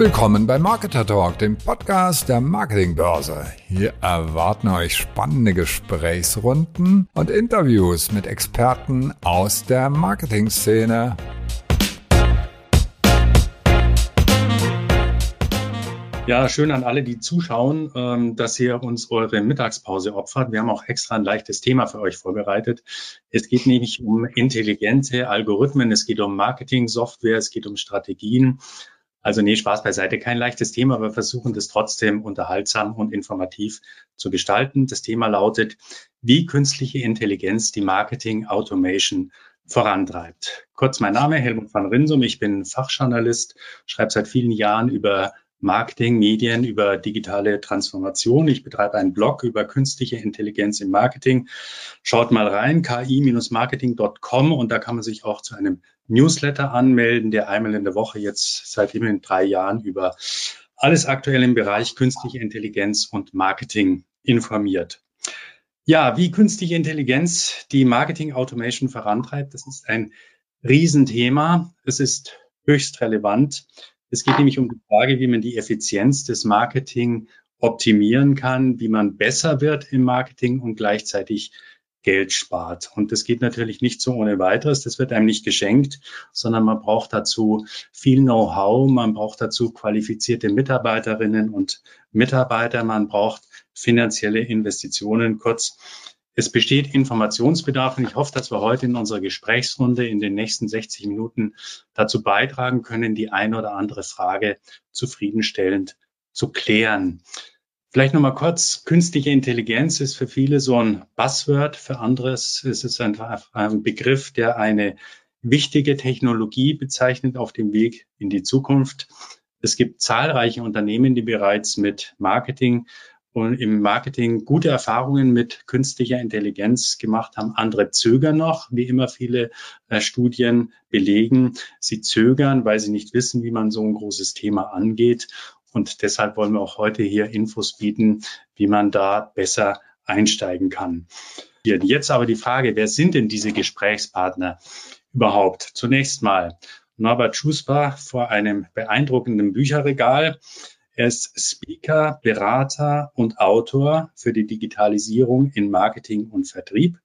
Willkommen bei Marketer Talk, dem Podcast der Marketingbörse. Hier erwarten euch spannende Gesprächsrunden und Interviews mit Experten aus der Marketingszene. Ja, schön an alle, die zuschauen, ähm, dass ihr uns eure Mittagspause opfert. Wir haben auch extra ein leichtes Thema für euch vorbereitet. Es geht nämlich um intelligente Algorithmen, es geht um Marketing-Software, es geht um Strategien. Also nee, Spaß beiseite, kein leichtes Thema, aber versuchen das trotzdem unterhaltsam und informativ zu gestalten. Das Thema lautet, wie künstliche Intelligenz die Marketing Automation vorantreibt. Kurz mein Name, Helmut van Rinsum. Ich bin Fachjournalist, schreibe seit vielen Jahren über Marketing, Medien, über digitale Transformation. Ich betreibe einen Blog über künstliche Intelligenz im Marketing. Schaut mal rein, ki-marketing.com und da kann man sich auch zu einem Newsletter anmelden, der einmal in der Woche jetzt seit immerhin drei Jahren über alles aktuell im Bereich künstliche Intelligenz und Marketing informiert. Ja, wie künstliche Intelligenz die Marketing Automation vorantreibt, das ist ein Riesenthema. Es ist höchst relevant. Es geht nämlich um die Frage, wie man die Effizienz des Marketing optimieren kann, wie man besser wird im Marketing und gleichzeitig Geld spart. Und das geht natürlich nicht so ohne weiteres. Das wird einem nicht geschenkt, sondern man braucht dazu viel Know-how, man braucht dazu qualifizierte Mitarbeiterinnen und Mitarbeiter, man braucht finanzielle Investitionen. Kurz, es besteht Informationsbedarf und ich hoffe, dass wir heute in unserer Gesprächsrunde in den nächsten 60 Minuten dazu beitragen können, die eine oder andere Frage zufriedenstellend zu klären. Vielleicht nochmal kurz, künstliche Intelligenz ist für viele so ein Buzzword, für andere ist es ein Begriff, der eine wichtige Technologie bezeichnet auf dem Weg in die Zukunft. Es gibt zahlreiche Unternehmen, die bereits mit Marketing und im Marketing gute Erfahrungen mit künstlicher Intelligenz gemacht haben. Andere zögern noch, wie immer viele äh, Studien belegen. Sie zögern, weil sie nicht wissen, wie man so ein großes Thema angeht. Und deshalb wollen wir auch heute hier Infos bieten, wie man da besser einsteigen kann. Jetzt aber die Frage, wer sind denn diese Gesprächspartner überhaupt? Zunächst mal Norbert Schusbach vor einem beeindruckenden Bücherregal. Er ist Speaker, Berater und Autor für die Digitalisierung in Marketing und Vertrieb.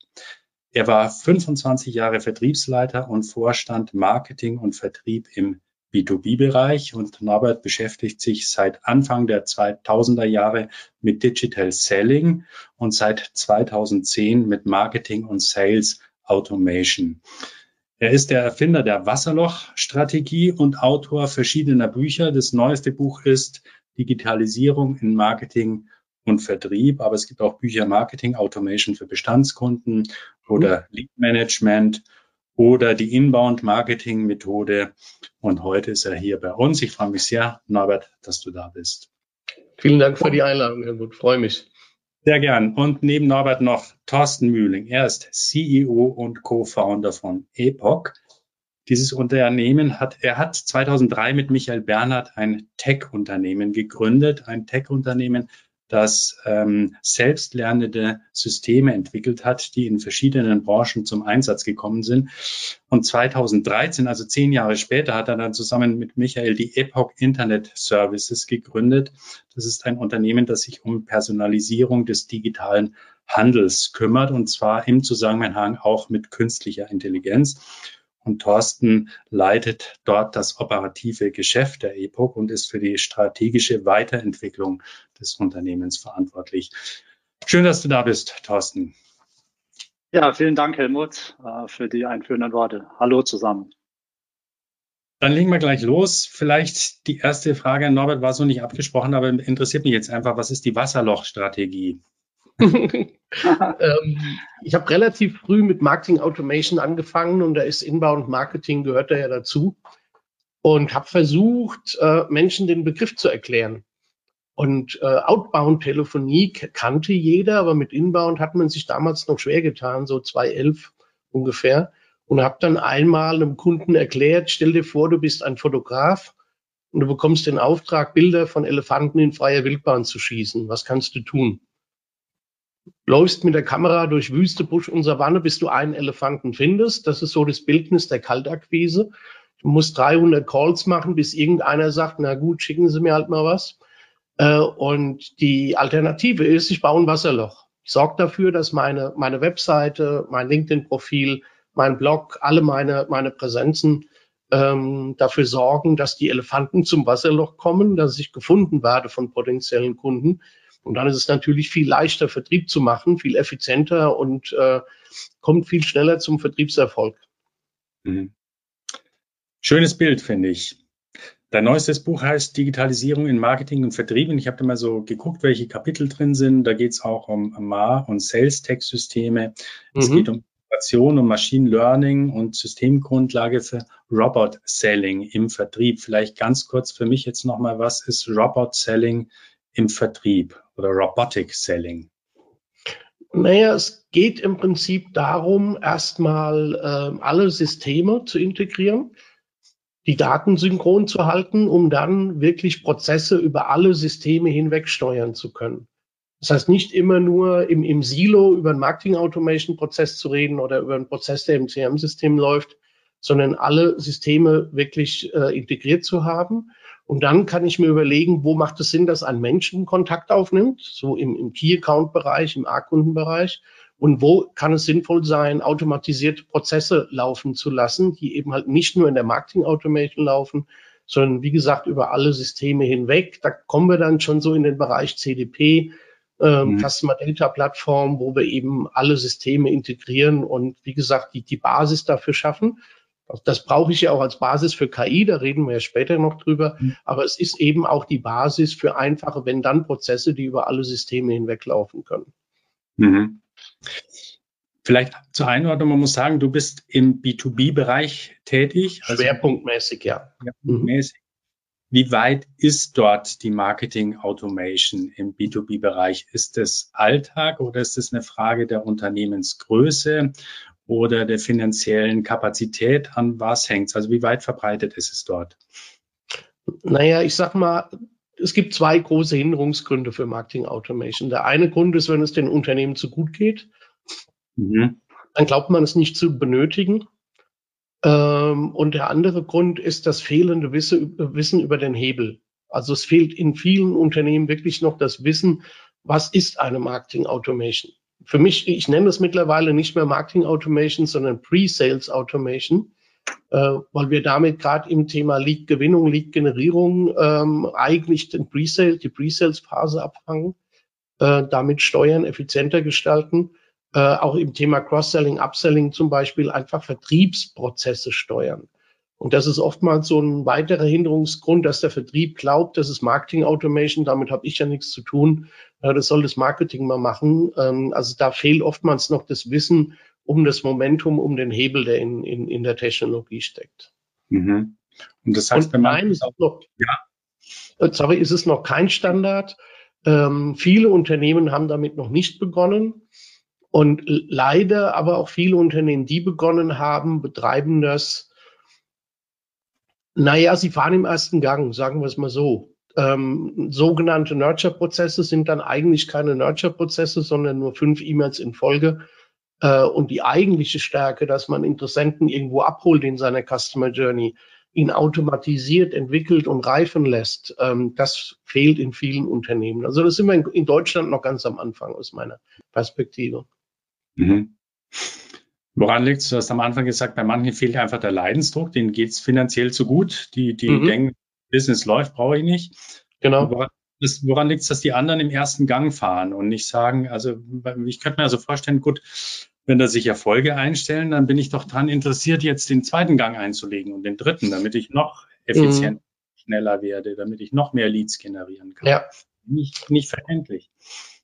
Er war 25 Jahre Vertriebsleiter und Vorstand Marketing und Vertrieb im B2B-Bereich und Norbert beschäftigt sich seit Anfang der 2000er Jahre mit Digital Selling und seit 2010 mit Marketing und Sales Automation. Er ist der Erfinder der Wasserloch-Strategie und Autor verschiedener Bücher. Das neueste Buch ist Digitalisierung in Marketing und Vertrieb, aber es gibt auch Bücher Marketing Automation für Bestandskunden oder Lead Management oder die Inbound-Marketing-Methode. Und heute ist er hier bei uns. Ich freue mich sehr, Norbert, dass du da bist. Vielen Dank für die Einladung, Herr Gut. Freue mich. Sehr gern. Und neben Norbert noch Thorsten Mühling. Er ist CEO und Co-Founder von Epoch. Dieses Unternehmen hat, er hat 2003 mit Michael Bernhard ein Tech-Unternehmen gegründet, ein Tech-Unternehmen, das ähm, selbstlernende Systeme entwickelt hat, die in verschiedenen Branchen zum Einsatz gekommen sind. Und 2013, also zehn Jahre später, hat er dann zusammen mit Michael die Epoch Internet Services gegründet. Das ist ein Unternehmen, das sich um Personalisierung des digitalen Handels kümmert, und zwar im Zusammenhang auch mit künstlicher Intelligenz. Und Thorsten leitet dort das operative Geschäft der Epoch und ist für die strategische Weiterentwicklung des Unternehmens verantwortlich. Schön, dass du da bist, Thorsten. Ja, vielen Dank, Helmut, äh, für die einführenden Worte. Hallo zusammen. Dann legen wir gleich los. Vielleicht die erste Frage an Norbert war so nicht abgesprochen, aber interessiert mich jetzt einfach, was ist die Wasserlochstrategie? ähm, ich habe relativ früh mit Marketing Automation angefangen und da ist Inbound Marketing gehört da ja dazu und habe versucht, äh, Menschen den Begriff zu erklären. Und äh, Outbound Telefonie kannte jeder, aber mit Inbound hat man sich damals noch schwer getan, so 2011 ungefähr. Und habe dann einmal einem Kunden erklärt, stell dir vor, du bist ein Fotograf und du bekommst den Auftrag, Bilder von Elefanten in freier Wildbahn zu schießen. Was kannst du tun? Läufst mit der Kamera durch Wüste, Busch und Savanne, bis du einen Elefanten findest. Das ist so das Bildnis der Kaltakquise. Du musst 300 Calls machen, bis irgendeiner sagt, na gut, schicken Sie mir halt mal was. Äh, und die Alternative ist, ich baue ein Wasserloch. Ich sorge dafür, dass meine, meine Webseite, mein LinkedIn-Profil, mein Blog, alle meine, meine Präsenzen ähm, dafür sorgen, dass die Elefanten zum Wasserloch kommen, dass ich gefunden werde von potenziellen Kunden. Und dann ist es natürlich viel leichter, Vertrieb zu machen, viel effizienter und äh, kommt viel schneller zum Vertriebserfolg. Mhm. Schönes Bild, finde ich. Dein neuestes Buch heißt Digitalisierung in Marketing und Vertrieb. Und ich habe da mal so geguckt, welche Kapitel drin sind. Da geht es auch um MAR und Sales-Tech-Systeme. Mhm. Es geht um Innovation und Machine Learning und Systemgrundlage für Robot Selling im Vertrieb. Vielleicht ganz kurz für mich jetzt nochmal, was ist Robot Selling im Vertrieb oder Robotic Selling? Naja, es geht im Prinzip darum, erstmal äh, alle Systeme zu integrieren, die Daten synchron zu halten, um dann wirklich Prozesse über alle Systeme hinweg steuern zu können. Das heißt, nicht immer nur im, im Silo über einen Marketing-Automation-Prozess zu reden oder über einen Prozess, der im CM-System läuft, sondern alle Systeme wirklich äh, integriert zu haben. Und dann kann ich mir überlegen, wo macht es Sinn, dass ein Menschen Kontakt aufnimmt, so im, im Key-Account-Bereich, im A-Kundenbereich. Und wo kann es sinnvoll sein, automatisierte Prozesse laufen zu lassen, die eben halt nicht nur in der Marketing-Automation laufen, sondern wie gesagt über alle Systeme hinweg. Da kommen wir dann schon so in den Bereich CDP, ähm, mhm. Customer Data Plattform, wo wir eben alle Systeme integrieren und wie gesagt die, die Basis dafür schaffen. Das brauche ich ja auch als Basis für KI, da reden wir ja später noch drüber. Mhm. Aber es ist eben auch die Basis für einfache Wenn-Dann-Prozesse, die über alle Systeme hinweglaufen können. Mhm. Vielleicht zur Einordnung, man muss sagen, du bist im B2B-Bereich tätig. Also Schwerpunktmäßig, ja. Schwerpunktmäßig. Wie weit ist dort die Marketing Automation im B2B-Bereich? Ist es Alltag oder ist es eine Frage der Unternehmensgröße oder der finanziellen Kapazität? An was hängt es? Also wie weit verbreitet ist es dort? Naja, ich sag mal, es gibt zwei große Hinderungsgründe für Marketing Automation. Der eine Grund ist, wenn es den Unternehmen zu gut geht, mhm. dann glaubt man es nicht zu benötigen. Ähm, und der andere Grund ist das fehlende Wissen über den Hebel. Also es fehlt in vielen Unternehmen wirklich noch das Wissen, was ist eine Marketing Automation. Für mich, ich nenne es mittlerweile nicht mehr Marketing Automation, sondern Pre-Sales Automation, äh, weil wir damit gerade im Thema Lead-Gewinnung, Lead-Generierung ähm, eigentlich den Pre-Sale, die Pre-Sales-Phase abfangen, äh, damit Steuern effizienter gestalten äh, auch im Thema Cross-Selling, Upselling zum Beispiel einfach Vertriebsprozesse steuern. Und das ist oftmals so ein weiterer Hinderungsgrund, dass der Vertrieb glaubt, das ist Marketing Automation, damit habe ich ja nichts zu tun. Ja, das soll das Marketing mal machen. Ähm, also da fehlt oftmals noch das Wissen um das Momentum, um den Hebel, der in, in, in der Technologie steckt. Mhm. Und das heißt, Und nein, ist noch, ja. Äh, sorry, ist es noch kein Standard. Ähm, viele Unternehmen haben damit noch nicht begonnen. Und leider aber auch viele Unternehmen, die begonnen haben, betreiben das, naja, sie fahren im ersten Gang, sagen wir es mal so. Ähm, sogenannte Nurture-Prozesse sind dann eigentlich keine Nurture-Prozesse, sondern nur fünf E-Mails in Folge. Äh, und die eigentliche Stärke, dass man Interessenten irgendwo abholt in seiner Customer Journey, ihn automatisiert, entwickelt und reifen lässt, ähm, das fehlt in vielen Unternehmen. Also das sind wir in, in Deutschland noch ganz am Anfang aus meiner Perspektive. Mhm. Woran liegt es? Du hast am Anfang gesagt, bei manchen fehlt einfach der Leidensdruck, denen geht es finanziell zu gut, die, die mhm. denken, Business läuft, brauche ich nicht. Genau. Woran, woran liegt es, dass die anderen im ersten Gang fahren und nicht sagen, also ich könnte mir also vorstellen, gut, wenn da sich Erfolge einstellen, dann bin ich doch daran interessiert, jetzt den zweiten Gang einzulegen und den dritten, damit ich noch effizient, mhm. schneller werde, damit ich noch mehr Leads generieren kann. Ja. Nicht, nicht verständlich.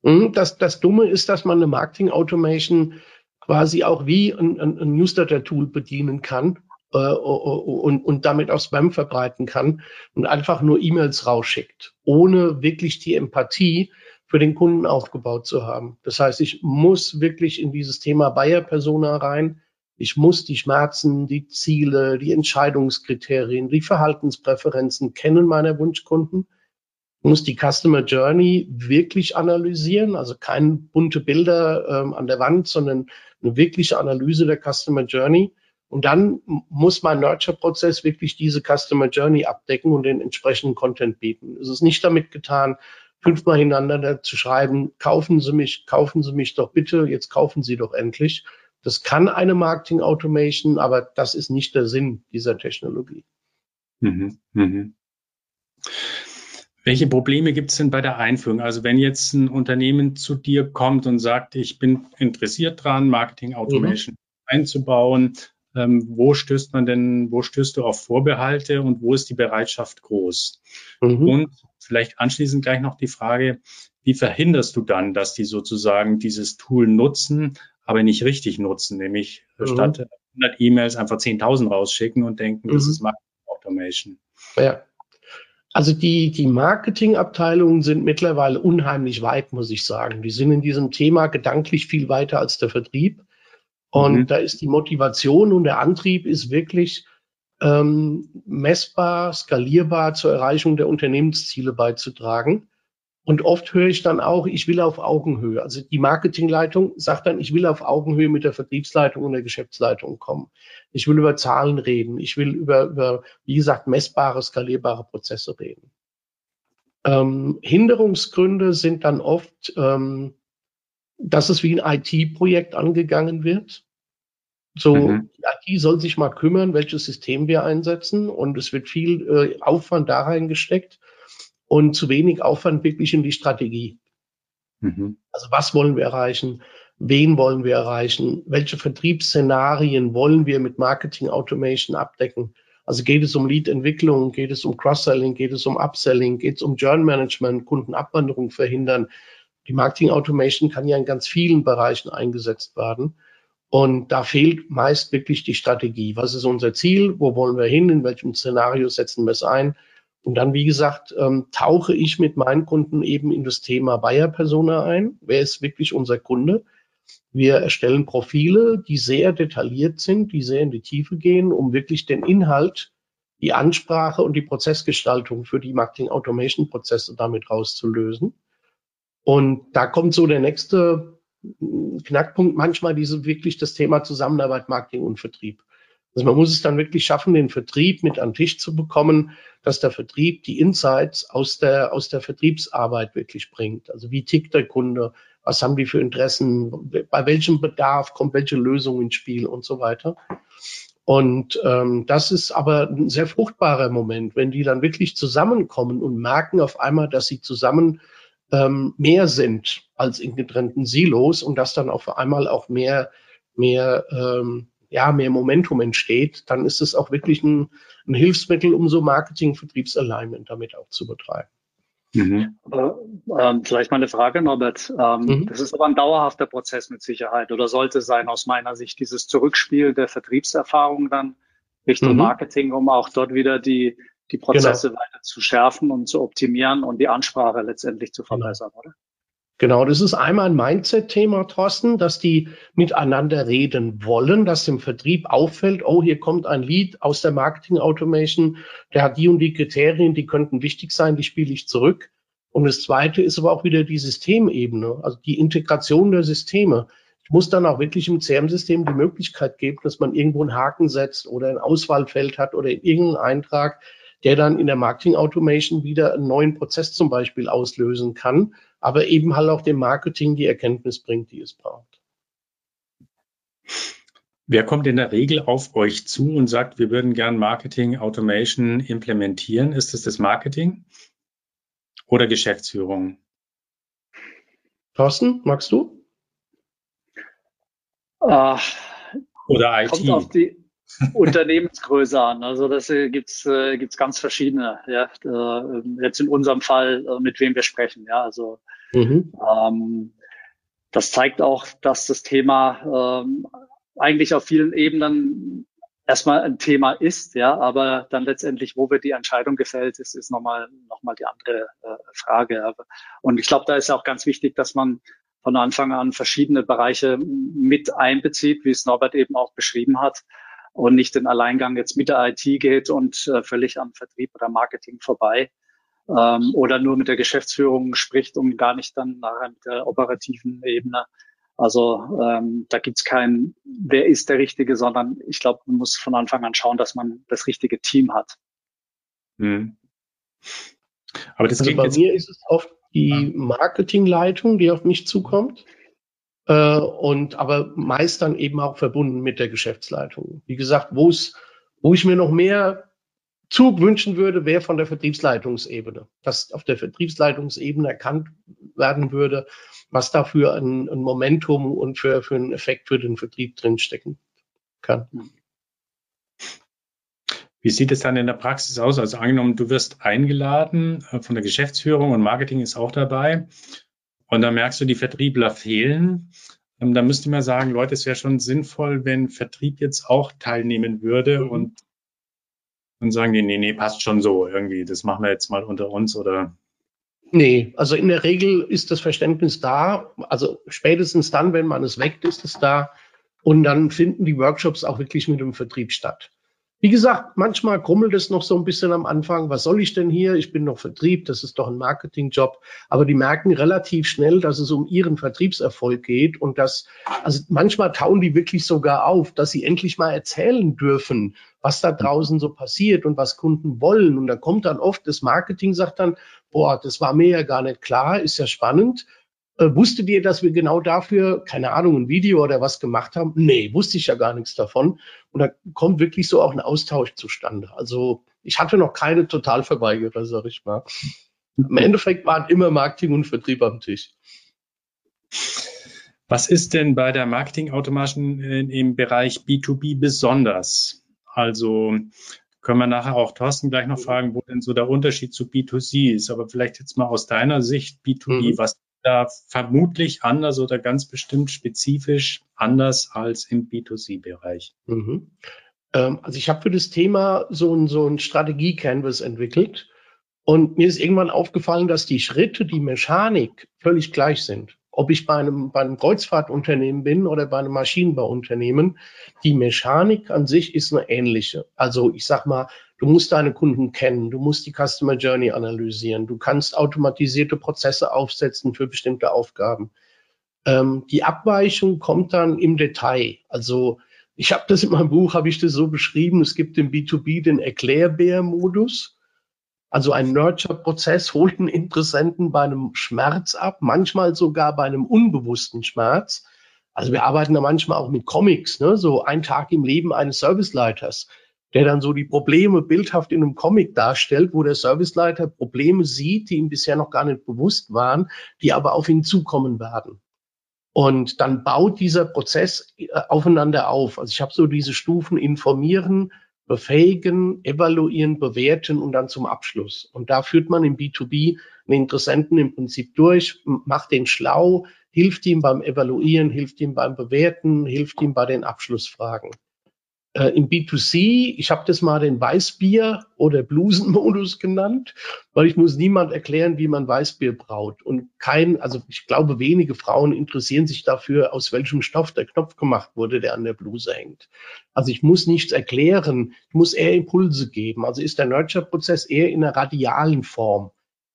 Mhm, das, das Dumme ist, dass man eine Marketing Automation quasi auch wie ein, ein, ein Newsletter-Tool bedienen kann äh, und, und damit auch Spam verbreiten kann und einfach nur E-Mails rausschickt, ohne wirklich die Empathie für den Kunden aufgebaut zu haben. Das heißt, ich muss wirklich in dieses Thema Buyer-Persona rein. Ich muss die Schmerzen, die Ziele, die Entscheidungskriterien, die Verhaltenspräferenzen kennen meiner Wunschkunden muss die Customer Journey wirklich analysieren, also keine bunte Bilder ähm, an der Wand, sondern eine wirkliche Analyse der Customer Journey Und dann muss mein Nurture-Prozess wirklich diese Customer Journey abdecken und den entsprechenden Content bieten. Es ist nicht damit getan, fünfmal hintereinander zu schreiben, kaufen Sie mich, kaufen Sie mich doch bitte, jetzt kaufen Sie doch endlich. Das kann eine Marketing Automation, aber das ist nicht der Sinn dieser Technologie. Mhm, mhm. Welche Probleme gibt es denn bei der Einführung? Also wenn jetzt ein Unternehmen zu dir kommt und sagt, ich bin interessiert dran, Marketing Automation mhm. einzubauen, ähm, wo stößt man denn, wo stößt du auf Vorbehalte und wo ist die Bereitschaft groß? Mhm. Und vielleicht anschließend gleich noch die Frage, wie verhinderst du dann, dass die sozusagen dieses Tool nutzen, aber nicht richtig nutzen, nämlich mhm. statt 100 E-Mails einfach 10.000 rausschicken und denken, mhm. das ist Marketing Automation. Ja. Also die, die Marketingabteilungen sind mittlerweile unheimlich weit, muss ich sagen. Die sind in diesem Thema gedanklich viel weiter als der Vertrieb. Und mhm. da ist die Motivation und der Antrieb ist wirklich ähm, messbar, skalierbar zur Erreichung der Unternehmensziele beizutragen. Und oft höre ich dann auch, ich will auf Augenhöhe. Also die Marketingleitung sagt dann, ich will auf Augenhöhe mit der Vertriebsleitung und der Geschäftsleitung kommen. Ich will über Zahlen reden. Ich will über, über wie gesagt, messbare, skalierbare Prozesse reden. Ähm, Hinderungsgründe sind dann oft ähm, dass es wie ein IT-Projekt angegangen wird. So, mhm. die IT soll sich mal kümmern, welches System wir einsetzen und es wird viel äh, Aufwand da reingesteckt und zu wenig Aufwand wirklich in die Strategie. Mhm. Also was wollen wir erreichen? Wen wollen wir erreichen? Welche Vertriebsszenarien wollen wir mit Marketing Automation abdecken? Also geht es um Lead-Entwicklung, geht es um Cross-Selling, geht es um Upselling, geht es um Journey Management, Kundenabwanderung verhindern? Die Marketing Automation kann ja in ganz vielen Bereichen eingesetzt werden. Und da fehlt meist wirklich die Strategie. Was ist unser Ziel? Wo wollen wir hin? In welchem Szenario setzen wir es ein? Und dann, wie gesagt, ähm, tauche ich mit meinen Kunden eben in das Thema Buyer Persona ein. Wer ist wirklich unser Kunde? Wir erstellen Profile, die sehr detailliert sind, die sehr in die Tiefe gehen, um wirklich den Inhalt, die Ansprache und die Prozessgestaltung für die Marketing Automation Prozesse damit rauszulösen. Und da kommt so der nächste Knackpunkt manchmal diese wirklich das Thema Zusammenarbeit, Marketing und Vertrieb. Also man muss es dann wirklich schaffen, den Vertrieb mit an den Tisch zu bekommen, dass der Vertrieb die Insights aus der, aus der Vertriebsarbeit wirklich bringt. Also wie tickt der Kunde? Was haben die für Interessen? Bei welchem Bedarf kommt welche Lösung ins Spiel und so weiter? Und ähm, das ist aber ein sehr fruchtbarer Moment, wenn die dann wirklich zusammenkommen und merken auf einmal, dass sie zusammen ähm, mehr sind als in getrennten Silos und dass dann auf einmal auch mehr, mehr, ähm, ja, mehr Momentum entsteht, dann ist es auch wirklich ein, ein Hilfsmittel, um so Marketing, Vertriebsalignment damit auch zu betreiben. Mhm. Aber, ähm, vielleicht mal eine Frage, Norbert. Ähm, mhm. Das ist aber ein dauerhafter Prozess mit Sicherheit oder sollte sein aus meiner Sicht dieses Zurückspiel der Vertriebserfahrung dann Richtung mhm. Marketing, um auch dort wieder die, die Prozesse genau. weiter zu schärfen und zu optimieren und die Ansprache letztendlich zu verbessern, oder? Genau, das ist einmal ein Mindset-Thema, Thorsten, dass die miteinander reden wollen, dass dem Vertrieb auffällt, oh, hier kommt ein Lead aus der Marketing Automation, der hat die und die Kriterien, die könnten wichtig sein, die spiele ich zurück. Und das zweite ist aber auch wieder die Systemebene, also die Integration der Systeme. Ich muss dann auch wirklich im CRM-System die Möglichkeit geben, dass man irgendwo einen Haken setzt oder ein Auswahlfeld hat oder irgendeinen Eintrag, der dann in der Marketing Automation wieder einen neuen Prozess zum Beispiel auslösen kann, aber eben halt auch dem Marketing die Erkenntnis bringt, die es braucht. Wer kommt in der Regel auf euch zu und sagt, wir würden gern Marketing Automation implementieren? Ist es das Marketing oder Geschäftsführung? Thorsten, magst du? Uh, oder IT? Kommt auf die, Unternehmensgröße an. Also das äh, gibt's äh, gibt's ganz verschiedene. Ja, äh, jetzt in unserem Fall äh, mit wem wir sprechen. Ja, also mhm. ähm, das zeigt auch, dass das Thema ähm, eigentlich auf vielen Ebenen erstmal ein Thema ist, ja, aber dann letztendlich, wo wird die Entscheidung gefällt, ist, ist nochmal noch mal die andere äh, Frage. Und ich glaube, da ist auch ganz wichtig, dass man von Anfang an verschiedene Bereiche mit einbezieht, wie es Norbert eben auch beschrieben hat und nicht den Alleingang jetzt mit der IT geht und äh, völlig am Vertrieb oder Marketing vorbei ähm, oder nur mit der Geschäftsführung spricht und gar nicht dann nachher mit der operativen Ebene. Also ähm, da gibt's kein, wer ist der Richtige, sondern ich glaube, man muss von Anfang an schauen, dass man das richtige Team hat. Hm. Aber das also bei mir ist es oft die Marketingleitung, die auf mich zukommt. Äh, und aber meist dann eben auch verbunden mit der Geschäftsleitung. Wie gesagt, wo es, wo ich mir noch mehr Zug wünschen würde, wäre von der Vertriebsleitungsebene, dass auf der Vertriebsleitungsebene erkannt werden würde, was dafür ein, ein Momentum und für, für einen Effekt für den Vertrieb drinstecken kann. Wie sieht es dann in der Praxis aus? Also angenommen, du wirst eingeladen äh, von der Geschäftsführung und Marketing ist auch dabei und dann merkst du, die Vertriebler fehlen. Ähm, dann müsste man sagen, Leute, es wäre schon sinnvoll, wenn Vertrieb jetzt auch teilnehmen würde mhm. und dann sagen die, nee, nee, passt schon so irgendwie. Das machen wir jetzt mal unter uns oder Nee, also in der Regel ist das Verständnis da. Also spätestens dann, wenn man es weckt, ist es da. Und dann finden die Workshops auch wirklich mit dem Vertrieb statt. Wie gesagt, manchmal krummelt es noch so ein bisschen am Anfang. Was soll ich denn hier? Ich bin noch Vertrieb, das ist doch ein Marketingjob. Aber die merken relativ schnell, dass es um ihren Vertriebserfolg geht und dass, also manchmal tauen die wirklich sogar auf, dass sie endlich mal erzählen dürfen, was da draußen so passiert und was Kunden wollen. Und da kommt dann oft das Marketing, sagt dann, boah, das war mir ja gar nicht klar, ist ja spannend. Äh, wusstet ihr, dass wir genau dafür, keine Ahnung, ein Video oder was gemacht haben? Nee, wusste ich ja gar nichts davon. Und da kommt wirklich so auch ein Austausch zustande. Also ich hatte noch keine Totalverweigerer, sag ich mal. Im Endeffekt waren immer Marketing und Vertrieb am Tisch. Was ist denn bei der Marketing-Automation im Bereich B2B besonders? Also können wir nachher auch Thorsten gleich noch fragen, wo denn so der Unterschied zu B2C ist. Aber vielleicht jetzt mal aus deiner Sicht B2B, mhm. was da vermutlich anders oder ganz bestimmt spezifisch anders als im B2C-Bereich? Mhm. Ähm, also ich habe für das Thema so ein, so ein Strategie-Canvas entwickelt und mir ist irgendwann aufgefallen, dass die Schritte, die Mechanik völlig gleich sind. Ob ich bei einem, bei einem Kreuzfahrtunternehmen bin oder bei einem Maschinenbauunternehmen, die Mechanik an sich ist eine ähnliche. Also ich sag mal, Du musst deine Kunden kennen, du musst die Customer Journey analysieren, du kannst automatisierte Prozesse aufsetzen für bestimmte Aufgaben. Ähm, die Abweichung kommt dann im Detail. Also ich habe das in meinem Buch, habe ich das so beschrieben, es gibt im B2B den Erklärbär-Modus. Also ein Nurture-Prozess holt einen Interessenten bei einem Schmerz ab, manchmal sogar bei einem unbewussten Schmerz. Also wir arbeiten da manchmal auch mit Comics, ne? so ein Tag im Leben eines Serviceleiters der dann so die Probleme bildhaft in einem Comic darstellt, wo der Serviceleiter Probleme sieht, die ihm bisher noch gar nicht bewusst waren, die aber auf ihn zukommen werden. Und dann baut dieser Prozess äh, aufeinander auf. Also ich habe so diese Stufen informieren, befähigen, evaluieren, bewerten und dann zum Abschluss. Und da führt man im B2B einen Interessenten im Prinzip durch, macht den schlau, hilft ihm beim Evaluieren, hilft ihm beim Bewerten, hilft ihm bei den Abschlussfragen äh, im B2C, ich habe das mal den Weißbier- oder Blusenmodus genannt, weil ich muss niemand erklären, wie man Weißbier braut. Und kein, also ich glaube, wenige Frauen interessieren sich dafür, aus welchem Stoff der Knopf gemacht wurde, der an der Bluse hängt. Also ich muss nichts erklären, ich muss eher Impulse geben. Also ist der Nurture-Prozess eher in einer radialen Form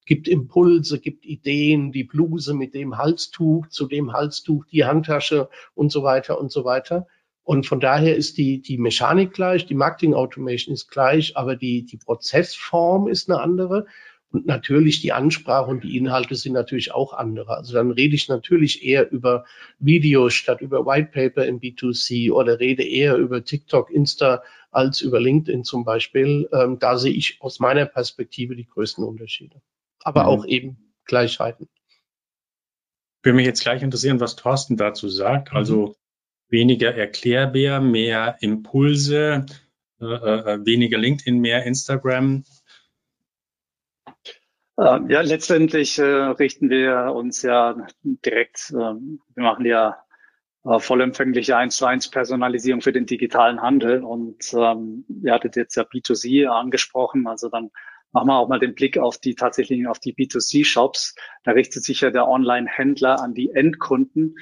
gibt Impulse, gibt Ideen, die Bluse mit dem Halstuch, zu dem Halstuch die Handtasche und so weiter und so weiter. Und von daher ist die, die Mechanik gleich, die Marketing Automation ist gleich, aber die, die Prozessform ist eine andere. Und natürlich die Ansprache und die Inhalte sind natürlich auch andere. Also dann rede ich natürlich eher über Videos statt über White Paper im B2C oder rede eher über TikTok, Insta als über LinkedIn zum Beispiel. Ähm, da sehe ich aus meiner Perspektive die größten Unterschiede. Aber mhm. auch eben Gleichheiten. Würde mich jetzt gleich interessieren, was Thorsten dazu sagt. Also weniger Erklärbär, mehr Impulse, äh, äh, weniger LinkedIn, mehr Instagram? Ja, letztendlich äh, richten wir uns ja direkt, äh, wir machen ja äh, vollempfängliche 1 zu 1 Personalisierung für den digitalen Handel und ähm, ihr hattet jetzt ja B2C angesprochen, also dann machen wir auch mal den Blick auf die tatsächlichen, auf die B2C-Shops. Da richtet sich ja der Online-Händler an die Endkunden.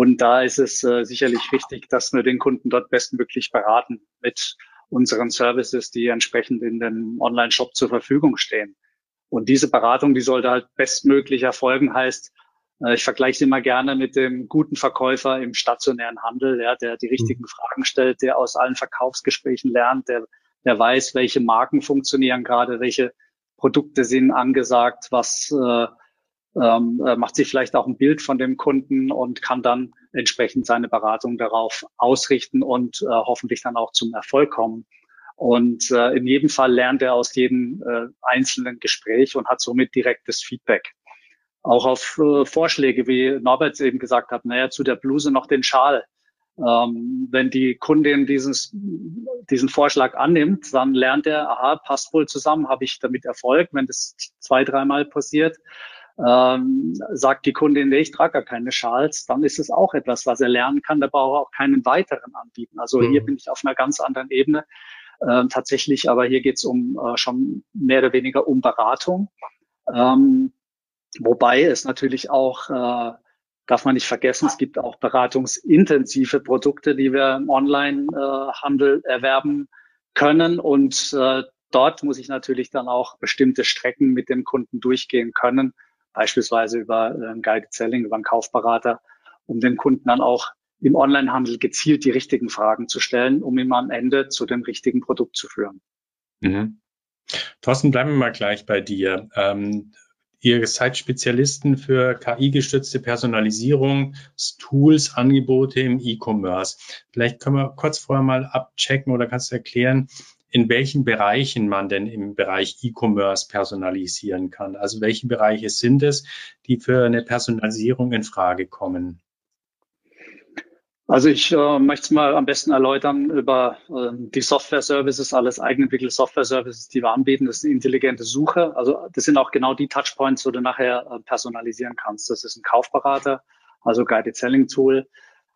Und da ist es äh, sicherlich wichtig, dass wir den Kunden dort bestmöglich beraten mit unseren Services, die entsprechend in dem Online-Shop zur Verfügung stehen. Und diese Beratung, die sollte halt bestmöglich erfolgen, heißt, Äh, ich vergleiche sie immer gerne mit dem guten Verkäufer im stationären Handel, ja, der die richtigen mhm. Fragen stellt, der aus allen Verkaufsgesprächen lernt, der, der weiß, welche Marken funktionieren gerade, welche Produkte sind angesagt, was äh, ähm, äh, macht sich vielleicht auch ein Bild von dem Kunden und kann dann entsprechend seine Beratung darauf ausrichten und äh, hoffentlich dann auch zum Erfolg kommen. Und äh, in jedem Fall lernt er aus jedem äh, einzelnen Gespräch und hat somit direktes Feedback auch auf äh, Vorschläge, wie Norbert eben gesagt hat, naja, zu der Bluse noch den Schal. Ähm, wenn die Kundin dieses, diesen Vorschlag annimmt, dann lernt er, aha, passt wohl zusammen, habe ich damit Erfolg. Wenn das zwei, dreimal passiert, ähm, sagt die Kundin, nee, ich trage gar keine Schals, dann ist es auch etwas, was er lernen kann. Da braucht er auch keinen weiteren anbieten. Also mhm. hier bin ich auf einer ganz anderen Ebene. Ähm, tatsächlich, aber hier geht es um äh, schon mehr oder weniger um Beratung. Ähm, Wobei es natürlich auch, äh, darf man nicht vergessen, es gibt auch beratungsintensive Produkte, die wir im Online-Handel erwerben können. Und äh, dort muss ich natürlich dann auch bestimmte Strecken mit dem Kunden durchgehen können, beispielsweise über äh, Guided Selling, über einen Kaufberater, um den Kunden dann auch im Onlinehandel gezielt die richtigen Fragen zu stellen, um ihn am Ende zu dem richtigen Produkt zu führen. Mhm. Thorsten, bleiben wir mal gleich bei dir. Ähm, Ihr seid Spezialisten für KI-gestützte Personalisierung, Tools, Angebote im E-Commerce. Vielleicht können wir kurz vorher mal abchecken oder kannst du erklären, in welchen Bereichen man denn im Bereich E-Commerce personalisieren kann. Also welche Bereiche sind es, die für eine Personalisierung in Frage kommen? Also ich äh, möchte es mal am besten erläutern über äh, die Software-Services, alles eigenentwickelte Software-Services, die wir anbieten. Das ist eine intelligente Suche. Also das sind auch genau die Touchpoints, wo du nachher äh, personalisieren kannst. Das ist ein Kaufberater, also Guided Selling Tool.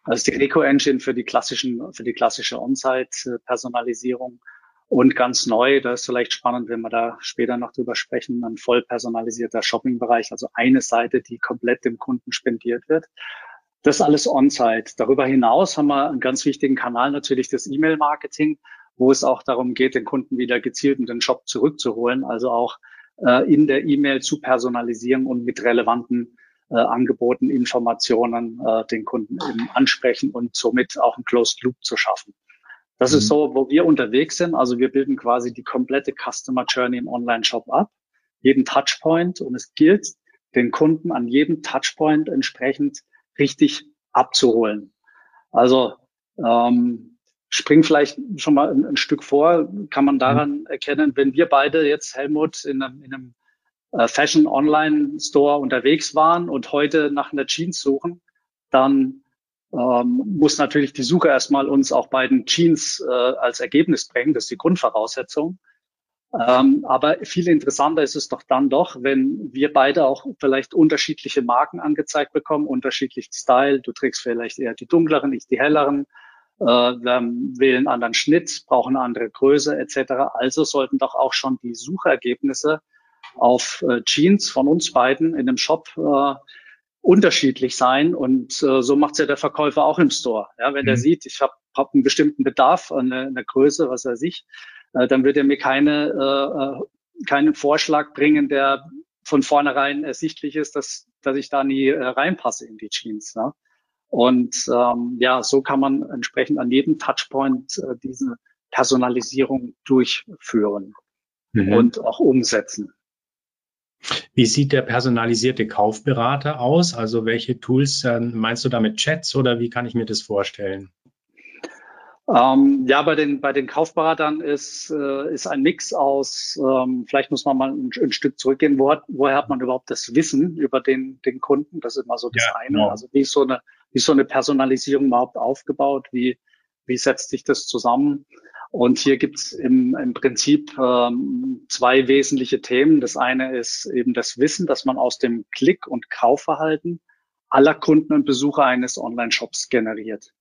Das ist die Reco Engine für die klassischen, für die klassische On-Site-Personalisierung. Und ganz neu, da ist vielleicht spannend, wenn wir da später noch drüber sprechen, ein voll personalisierter Shopping-Bereich, also eine Seite, die komplett dem Kunden spendiert wird. Das alles on-site. Darüber hinaus haben wir einen ganz wichtigen Kanal natürlich das E-Mail-Marketing, wo es auch darum geht, den Kunden wieder gezielt in den Shop zurückzuholen, also auch äh, in der E-Mail zu personalisieren und mit relevanten äh, Angeboten, Informationen äh, den Kunden eben ansprechen und somit auch einen Closed Loop zu schaffen. Das mhm. ist so, wo wir unterwegs sind. Also wir bilden quasi die komplette Customer Journey im Online-Shop ab, jeden Touchpoint und es gilt, den Kunden an jedem Touchpoint entsprechend richtig abzuholen. Also ähm, spring vielleicht schon mal ein, ein, Stück vor, kann man daran mhm. erkennen, wenn wir beide jetzt Helmut in einem, in einem äh, Fashion Online Store unterwegs waren und heute nach einer Jeans suchen, dann ähm, muss natürlich die Suche erstmal uns auch beiden Jeans äh, als Ergebnis bringen. Das ist die Grundvoraussetzung. Ähm, aber viel interessanter ist es doch dann doch, wenn wir beide auch vielleicht unterschiedliche Marken angezeigt bekommen, unterschiedlichen Style. Du trägst vielleicht eher die dunkleren, ich die helleren. Äh, wir wählen einen anderen Schnitt, brauchen eine andere Größe etc. Also sollten doch auch schon die Suchergebnisse auf äh, Jeans von uns beiden in dem Shop äh, unterschiedlich sein. Und äh, so macht es ja der Verkäufer auch im Store. Ja, wenn mhm. der sieht, ich habe hab einen bestimmten Bedarf, eine, eine Größe, was weiß ich, äh, dann wird er mir keine, äh, äh, keinen Vorschlag bringen, der von vornherein ersichtlich ist, dass, dass ich da nie äh, reinpasse in die Jeans. Ne? Und ähm, ja, so kann man entsprechend an jedem Touchpoint äh, diese Personalisierung durchführen mhm. und auch umsetzen. Wie sieht der personalisierte Kaufberater aus? Also welche Tools äh, meinst du damit Chats oder wie kann ich mir das vorstellen? Ähm, ja, bei den, bei den Kaufberatern ist, äh, ist ein Mix aus, ähm, vielleicht muss man mal ein, ein Stück zurückgehen, wo hat, woher hat man überhaupt das Wissen über den, den Kunden? Das ist immer so das ja, eine. Genau. Also wie ist so eine, wie ist so eine Personalisierung überhaupt aufgebaut? Wie, wie setzt sich das zusammen? Und hier gibt's im, im Prinzip ähm, zwei wesentliche Themen. Das eine ist eben das Wissen, dass man aus dem Klick- und Kaufverhalten aller Kunden und Besucher eines Online-Shops generiert.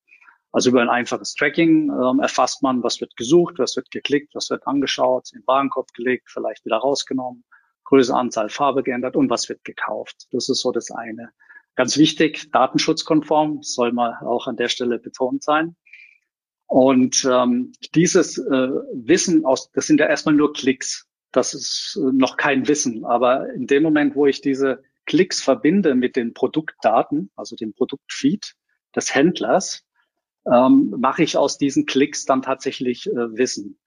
Also über ein einfaches Tracking ähm, erfasst man, was wird gesucht, was wird geklickt, was wird angeschaut, in den Warenkorb gelegt, vielleicht wieder rausgenommen, Größe, Anzahl, Farbe geändert und was wird gekauft. Das ist so das eine. Ganz wichtig, datenschutzkonform, soll mal auch an der Stelle betont sein. Und ähm, dieses äh, Wissen aus, das sind ja erstmal nur Klicks. Das ist äh, noch kein Wissen. Aber in dem Moment, wo ich diese Klicks verbinde mit den Produktdaten, also dem Produktfeed des Händlers, ähm, mache ich aus diesen Klicks dann tatsächlich äh, Wissen.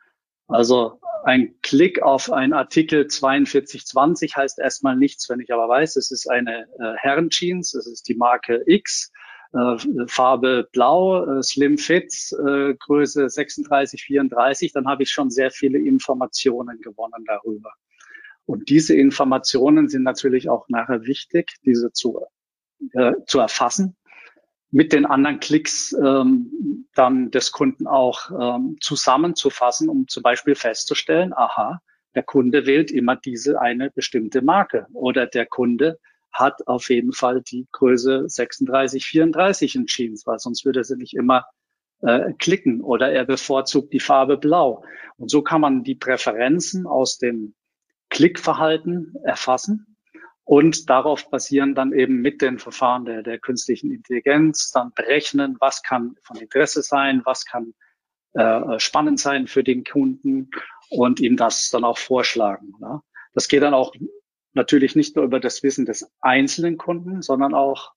Also ein Klick auf ein Artikel 4220 heißt erstmal nichts, wenn ich aber weiß, es ist eine äh, Herrenjeans, es ist die Marke X, äh, Farbe Blau, äh, Slim Fits, äh, Größe 36, 34, dann habe ich schon sehr viele Informationen gewonnen darüber. Und diese Informationen sind natürlich auch nachher wichtig, diese zu, äh, zu erfassen mit den anderen Klicks ähm, dann des Kunden auch ähm, zusammenzufassen, um zum Beispiel festzustellen, aha, der Kunde wählt immer diese eine bestimmte Marke oder der Kunde hat auf jeden Fall die Größe 36, 34 in weil sonst würde er sie nicht immer äh, klicken oder er bevorzugt die Farbe Blau. Und so kann man die Präferenzen aus dem Klickverhalten erfassen und darauf basieren dann eben mit den Verfahren der, der künstlichen Intelligenz dann berechnen, was kann von Interesse sein, was kann äh, spannend sein für den Kunden und ihm das dann auch vorschlagen. Ne? Das geht dann auch natürlich nicht nur über das Wissen des einzelnen Kunden, sondern auch,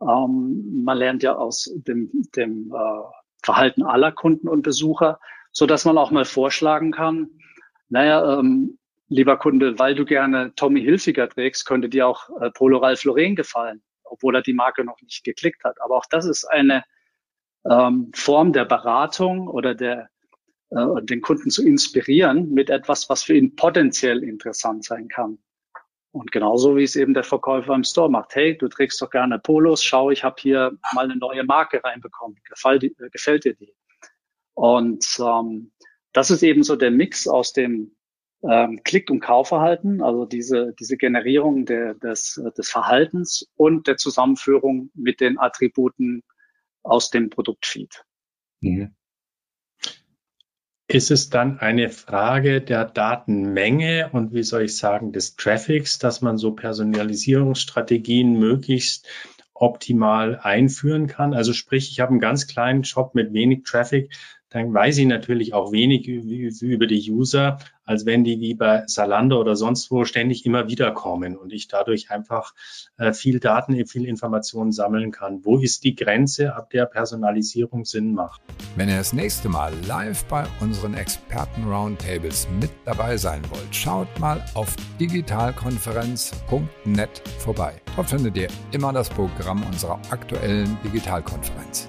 ähm, man lernt ja aus dem, dem äh, Verhalten aller Kunden und Besucher, so dass man auch mal vorschlagen kann, naja, ähm, lieber Kunde, weil du gerne Tommy Hilfiger trägst, könnte dir auch äh, Polo Ralph Lauren gefallen, obwohl er die Marke noch nicht geklickt hat. Aber auch das ist eine ähm, Form der Beratung oder der äh, den Kunden zu inspirieren mit etwas, was für ihn potenziell interessant sein kann. Und genauso wie es eben der Verkäufer im Store macht. Hey, du trägst doch gerne Polos, schau, ich habe hier mal eine neue Marke reinbekommen. Gefällt, äh, gefällt dir die? Und ähm, das ist eben so der Mix aus dem ähm, Klick- und Kaufverhalten, also diese, diese Generierung der, des, des Verhaltens und der Zusammenführung mit den Attributen aus dem Produktfeed. Mhm. Ist es dann eine Frage der Datenmenge und wie soll ich sagen, des Traffics, dass man so Personalisierungsstrategien möglichst optimal einführen kann? Also sprich, ich habe einen ganz kleinen Shop mit wenig Traffic, dann weiß ich natürlich auch wenig über die User, als wenn die wie bei Salando oder sonst wo ständig immer wieder kommen und ich dadurch einfach äh, viel Daten, viel Informationen sammeln kann. Wo ist die Grenze, ab der Personalisierung Sinn macht? Wenn ihr das nächste Mal live bei unseren Experten-Roundtables mit dabei sein wollt, schaut mal auf digitalkonferenz.net vorbei. Dort findet ihr immer das Programm unserer aktuellen Digitalkonferenz.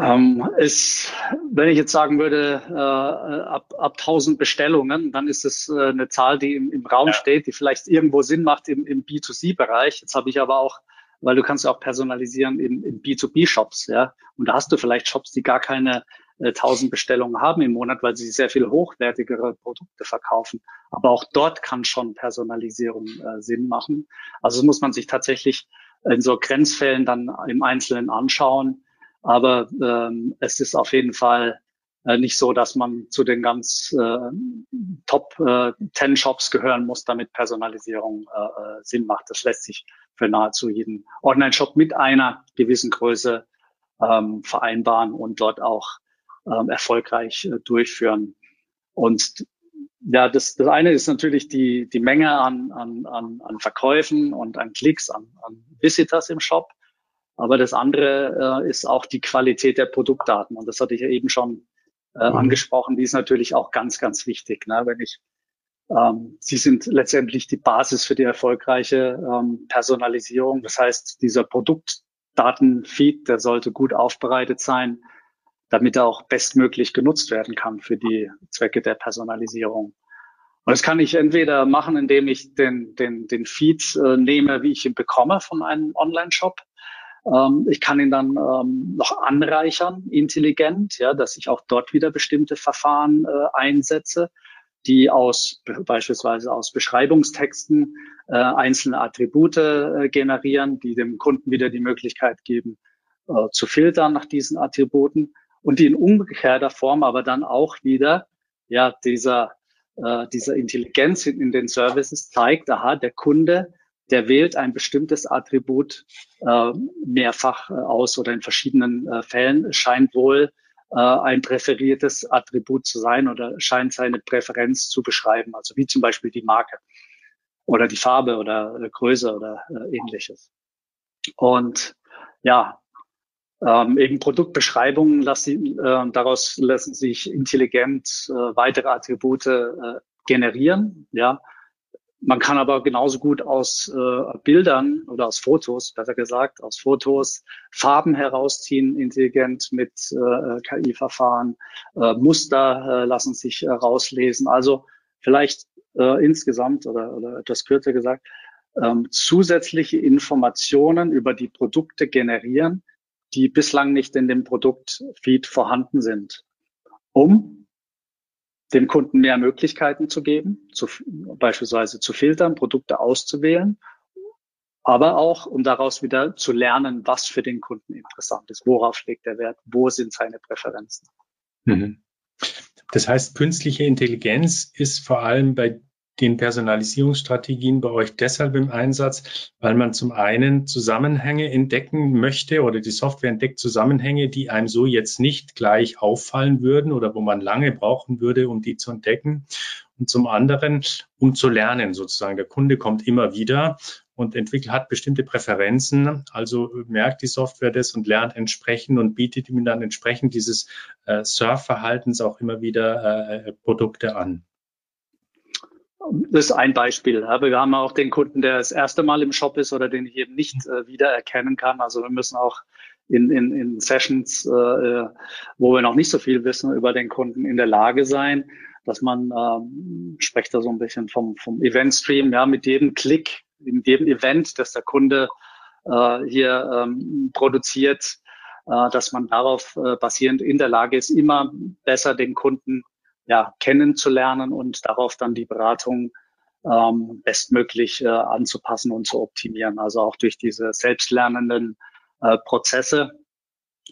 Ähm, ist, wenn ich jetzt sagen würde, äh, ab, ab 1000 Bestellungen, dann ist es äh, eine Zahl, die im, im Raum ja. steht, die vielleicht irgendwo Sinn macht im, im B2C-Bereich. Jetzt habe ich aber auch, weil du kannst ja auch personalisieren in, in B2B-Shops, ja. Und da hast du vielleicht Shops, die gar keine äh, 1000 Bestellungen haben im Monat, weil sie sehr viel hochwertigere Produkte verkaufen. Aber auch dort kann schon Personalisierung äh, Sinn machen. Also muss man sich tatsächlich in so Grenzfällen dann im Einzelnen anschauen aber ähm, es ist auf jeden Fall äh, nicht so, dass man zu den ganz äh, Top äh, 10 Shops gehören muss, damit Personalisierung äh, äh, Sinn macht. Das lässt sich für nahezu jeden Online-Shop mit einer gewissen Größe ähm, vereinbaren und dort auch ähm, erfolgreich äh, durchführen. Und ja, das, das eine ist natürlich die, die Menge an, an, an, an Verkäufen und an Klicks, an, an Visitors im Shop. Aber das andere äh, ist auch die Qualität der Produktdaten. Und das hatte ich ja eben schon äh, mhm. angesprochen. Die ist natürlich auch ganz, ganz wichtig. Ne? Wenn ich, ähm, sie sind letztendlich die Basis für die erfolgreiche ähm, Personalisierung. Das heißt, dieser Produktdatenfeed, der sollte gut aufbereitet sein, damit er auch bestmöglich genutzt werden kann für die Zwecke der Personalisierung. Und das kann ich entweder machen, indem ich den, den, den Feed äh, nehme, wie ich ihn bekomme von einem Online-Shop. Ähm, ich kann ihn dann ähm, noch anreichern, intelligent, ja, dass ich auch dort wieder bestimmte Verfahren äh, einsetze, die aus beispielsweise aus Beschreibungstexten äh, einzelne Attribute äh, generieren, die dem Kunden wieder die Möglichkeit geben, äh, zu filtern nach diesen Attributen und die in umgekehrter Form aber dann auch wieder ja dieser äh, dieser Intelligenz in, in den Services zeigt, aha, der Kunde der wählt ein bestimmtes Attribut äh, mehrfach äh, aus oder in verschiedenen äh, Fällen scheint wohl äh, ein präferiertes Attribut zu sein oder scheint seine Präferenz zu beschreiben, also wie zum Beispiel die Marke. oder die Farbe oder äh, Größe oder äh, ähnliches. Und ja, ähm, eben Produktbeschreibungen lassen, äh, daraus lassen sich intelligent äh, weitere Attribute äh, generieren. Ja, man kann aber genauso gut aus äh, Bildern oder aus Fotos, besser gesagt, aus Fotos Farben herausziehen, intelligent mit äh, KI-Verfahren. Äh, Muster äh, lassen sich äh, rauslesen. Also vielleicht äh, insgesamt oder, oder etwas kürzer gesagt, ähm, zusätzliche Informationen über die Produkte generieren, die bislang nicht in dem Produktfeed vorhanden sind, um dem Kunden mehr Möglichkeiten zu geben, zu, beispielsweise zu filtern, Produkte auszuwählen, aber auch, um daraus wieder zu lernen, was für den Kunden interessant ist, worauf legt er Wert, wo sind seine Präferenzen. Mhm. Das heißt, künstliche Intelligenz ist vor allem bei den Personalisierungsstrategien bei euch deshalb im Einsatz, weil man zum einen Zusammenhänge entdecken möchte oder die Software entdeckt Zusammenhänge, die einem so jetzt nicht gleich auffallen würden oder wo man lange brauchen würde, um die zu entdecken. Und zum anderen, um zu lernen sozusagen. Der Kunde kommt immer wieder und entwickelt, hat bestimmte Präferenzen, also merkt die Software das und lernt entsprechend und bietet ihm dann entsprechend dieses äh, Surfverhaltens auch immer wieder äh, Produkte an. Das ist ein Beispiel. Aber wir haben auch den Kunden, der das erste Mal im Shop ist oder den ich eben nicht äh, wiedererkennen kann. Also wir müssen auch in, in, in Sessions, äh, wo wir noch nicht so viel wissen über den Kunden, in der Lage sein, dass man, ähm, spricht da so ein bisschen vom, vom Event-Stream, ja, mit jedem Klick, mit jedem Event, das der Kunde äh, hier ähm, produziert, äh, dass man darauf äh, basierend in der Lage ist, immer besser den Kunden ja, kennenzulernen und darauf dann die Beratung ähm, bestmöglich äh, anzupassen und zu optimieren. Also auch durch diese selbstlernenden äh, Prozesse.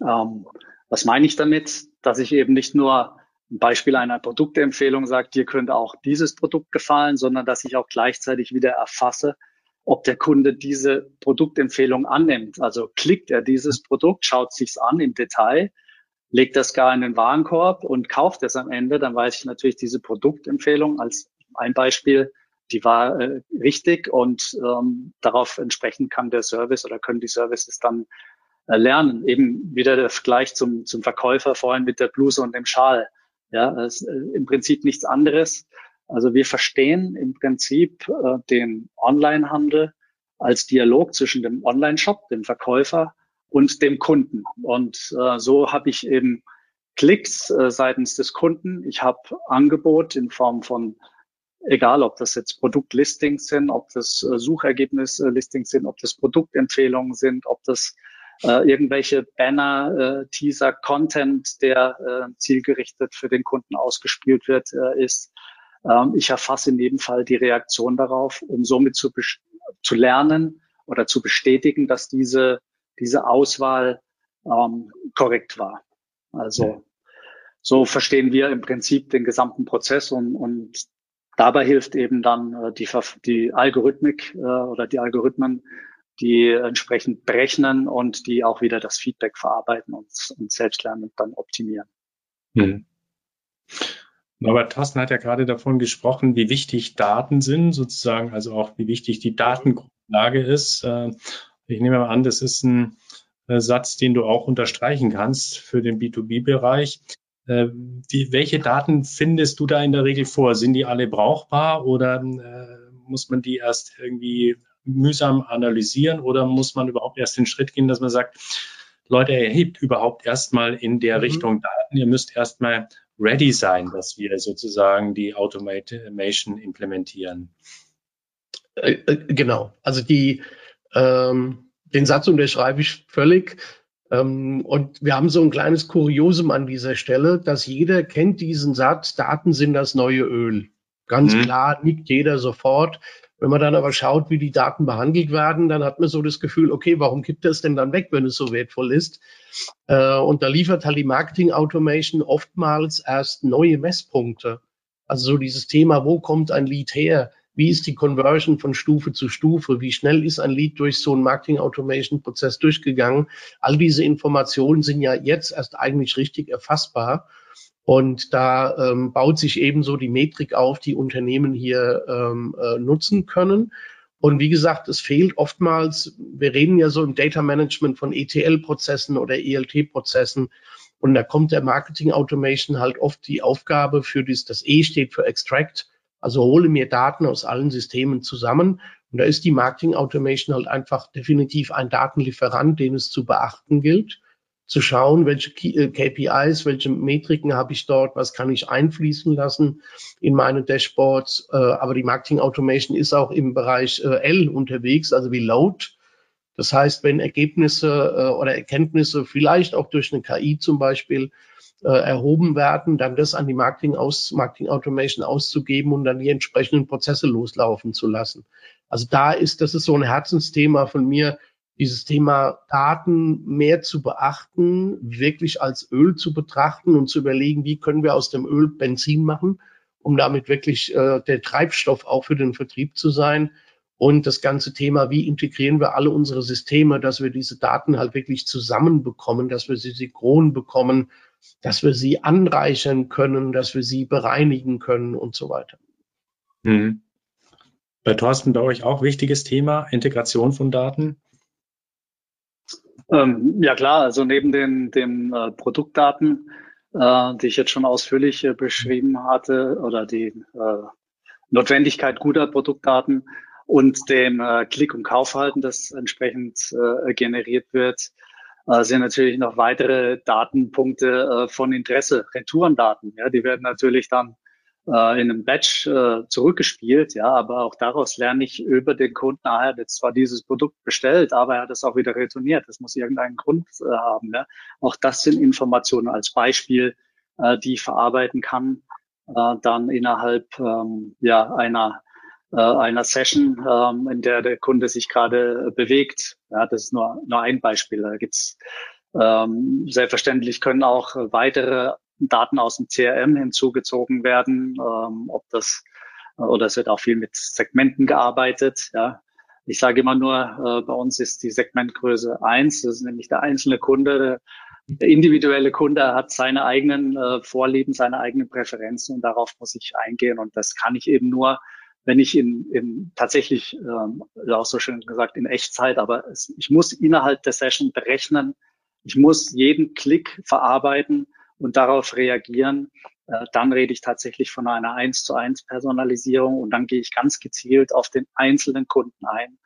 Ähm, was meine ich damit? Dass ich eben nicht nur ein Beispiel einer Produktempfehlung sagt, dir könnte auch dieses Produkt gefallen, sondern dass ich auch gleichzeitig wieder erfasse, ob der Kunde diese Produktempfehlung annimmt. Also klickt er dieses Produkt, schaut sich's an im Detail legt das gar in den Warenkorb und kauft es am Ende, dann weiß ich natürlich diese Produktempfehlung als ein Beispiel, die war äh, richtig und ähm, darauf entsprechend kann der Service oder können die Services dann äh, lernen. Eben wieder der Vergleich zum, zum Verkäufer vorhin mit der Bluse und dem Schal. Ja, das ist äh, im Prinzip nichts anderes. Also wir verstehen im Prinzip äh, den Onlinehandel als Dialog zwischen dem Online-Shop, dem Verkäufer und dem Kunden. Und äh, so habe ich eben Klicks äh, seitens des Kunden. Ich habe Angebot in Form von, egal ob das jetzt Produktlistings sind, ob das äh, Suchergebnislistings sind, ob das Produktempfehlungen sind, ob das äh, irgendwelche Banner, äh, Teaser, Content, der äh, zielgerichtet für den Kunden ausgespielt wird, äh, ist. Ähm, ich erfasse in jedem Fall die Reaktion darauf, um somit zu, zu lernen oder zu bestätigen, dass diese diese Auswahl ähm, korrekt war. Also so verstehen wir im Prinzip den gesamten Prozess und, und dabei hilft eben dann äh, die, die Algorithmik äh, oder die Algorithmen, die entsprechend berechnen und die auch wieder das Feedback verarbeiten und, und selbst lernen und dann optimieren. Hm. Norbert Tassen hat ja gerade davon gesprochen, wie wichtig Daten sind, sozusagen, also auch wie wichtig die Datengrundlage ist. Äh, ich nehme mal an, das ist ein äh, Satz, den du auch unterstreichen kannst für den B2B-Bereich. Äh, welche Daten findest du da in der Regel vor? Sind die alle brauchbar oder äh, muss man die erst irgendwie mühsam analysieren oder muss man überhaupt erst den Schritt gehen, dass man sagt, Leute, erhebt überhaupt erstmal in der mhm. Richtung Daten. Ihr müsst erstmal ready sein, dass wir sozusagen die Automation implementieren. Äh, genau. Also die, ähm, den Satz unterschreibe ich völlig. Ähm, und wir haben so ein kleines Kuriosum an dieser Stelle, dass jeder kennt diesen Satz, Daten sind das neue Öl. Ganz mhm. klar, nickt jeder sofort. Wenn man dann aber schaut, wie die Daten behandelt werden, dann hat man so das Gefühl, okay, warum gibt es denn dann weg, wenn es so wertvoll ist? Äh, und da liefert halt die Marketing Automation oftmals erst neue Messpunkte. Also so dieses Thema, wo kommt ein Lead her? Wie ist die Conversion von Stufe zu Stufe? Wie schnell ist ein Lead durch so einen Marketing Automation Prozess durchgegangen? All diese Informationen sind ja jetzt erst eigentlich richtig erfassbar. Und da ähm, baut sich ebenso die Metrik auf, die Unternehmen hier ähm, äh, nutzen können. Und wie gesagt, es fehlt oftmals, wir reden ja so im Data Management von ETL-Prozessen oder ELT-Prozessen. Und da kommt der Marketing Automation halt oft die Aufgabe für das, das E steht für Extract. Also hole mir Daten aus allen Systemen zusammen. Und da ist die Marketing Automation halt einfach definitiv ein Datenlieferant, den es zu beachten gilt zu schauen, welche KPIs, äh, welche Metriken habe ich dort, was kann ich einfließen lassen in meine Dashboards. Äh, aber die Marketing Automation ist auch im Bereich äh, L unterwegs, also wie Load. Das heißt, wenn Ergebnisse oder Erkenntnisse vielleicht auch durch eine KI zum Beispiel erhoben werden, dann das an die Marketing, aus, Marketing Automation auszugeben und dann die entsprechenden Prozesse loslaufen zu lassen. Also da ist, das ist so ein Herzensthema von mir, dieses Thema Daten mehr zu beachten, wirklich als Öl zu betrachten und zu überlegen, wie können wir aus dem Öl Benzin machen, um damit wirklich äh, der Treibstoff auch für den Vertrieb zu sein. Und das ganze Thema, wie integrieren wir alle unsere Systeme, dass wir diese Daten halt wirklich zusammenbekommen, dass wir sie synchron bekommen, dass wir sie anreichern können, dass wir sie bereinigen können und so weiter. Mhm. Bei Thorsten, bei euch auch wichtiges Thema, Integration von Daten. Ähm, ja klar, also neben den, den äh, Produktdaten, äh, die ich jetzt schon ausführlich äh, beschrieben hatte, oder die äh, Notwendigkeit guter Produktdaten und dem äh, Klick- und Kaufverhalten, das entsprechend äh, generiert wird, äh, sind natürlich noch weitere Datenpunkte äh, von Interesse, Retourendaten. Ja, die werden natürlich dann äh, in einem Batch äh, zurückgespielt, ja, aber auch daraus lerne ich über den Kunden, ah, er hat jetzt zwar dieses Produkt bestellt, aber er hat es auch wieder retourniert. Das muss irgendeinen Grund äh, haben. Ja. Auch das sind Informationen als Beispiel, äh, die ich verarbeiten kann, äh, dann innerhalb ähm, ja, einer äh, einer Session, ähm, in der der Kunde sich gerade bewegt. Ja, das ist nur, nur ein Beispiel. Da gibt's ähm, selbstverständlich können auch weitere Daten aus dem CRM hinzugezogen werden, ähm, ob das oder es wird auch viel mit Segmenten gearbeitet. Ja. Ich sage immer nur, äh, bei uns ist die Segmentgröße eins. das ist nämlich der einzelne Kunde, der individuelle Kunde hat seine eigenen äh, Vorlieben, seine eigenen Präferenzen und darauf muss ich eingehen und das kann ich eben nur, wenn ich in, in tatsächlich, ähm, auch so schön gesagt, in Echtzeit, aber es, ich muss innerhalb der Session berechnen, ich muss jeden Klick verarbeiten, und darauf reagieren, äh, dann rede ich tatsächlich von einer eins zu eins Personalisierung und dann gehe ich ganz gezielt auf den einzelnen Kunden ein.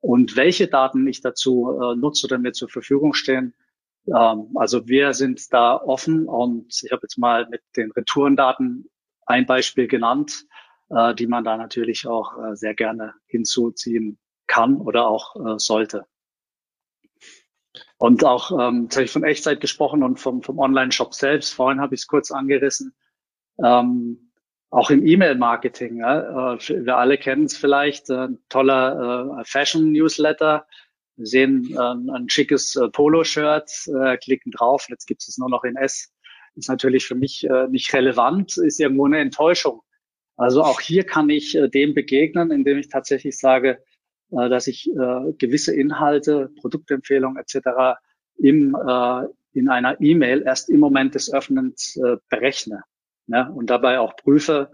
Und welche Daten ich dazu äh, nutze oder mir zur Verfügung stehen, ähm, also wir sind da offen und ich habe jetzt mal mit den Retourendaten ein Beispiel genannt, äh, die man da natürlich auch äh, sehr gerne hinzuziehen kann oder auch äh, sollte. Und auch, ähm, jetzt habe ich von Echtzeit gesprochen und vom, vom Online-Shop selbst. Vorhin habe ich es kurz angerissen. Ähm, auch im E-Mail-Marketing. Ja, äh, wir alle kennen es vielleicht. Äh, toller äh, Fashion-Newsletter. Wir sehen äh, ein schickes äh, Polo-Shirt, äh, klicken drauf. Jetzt gibt es nur noch in S. Ist natürlich für mich äh, nicht relevant, ist irgendwo eine Enttäuschung. Also auch hier kann ich äh, dem begegnen, indem ich tatsächlich sage, äh, dass ich äh, gewisse Inhalte, Produktempfehlungen etc. Im, äh, in einer E-Mail erst im Moment des Öffnens äh, berechne ne? und dabei auch prüfe,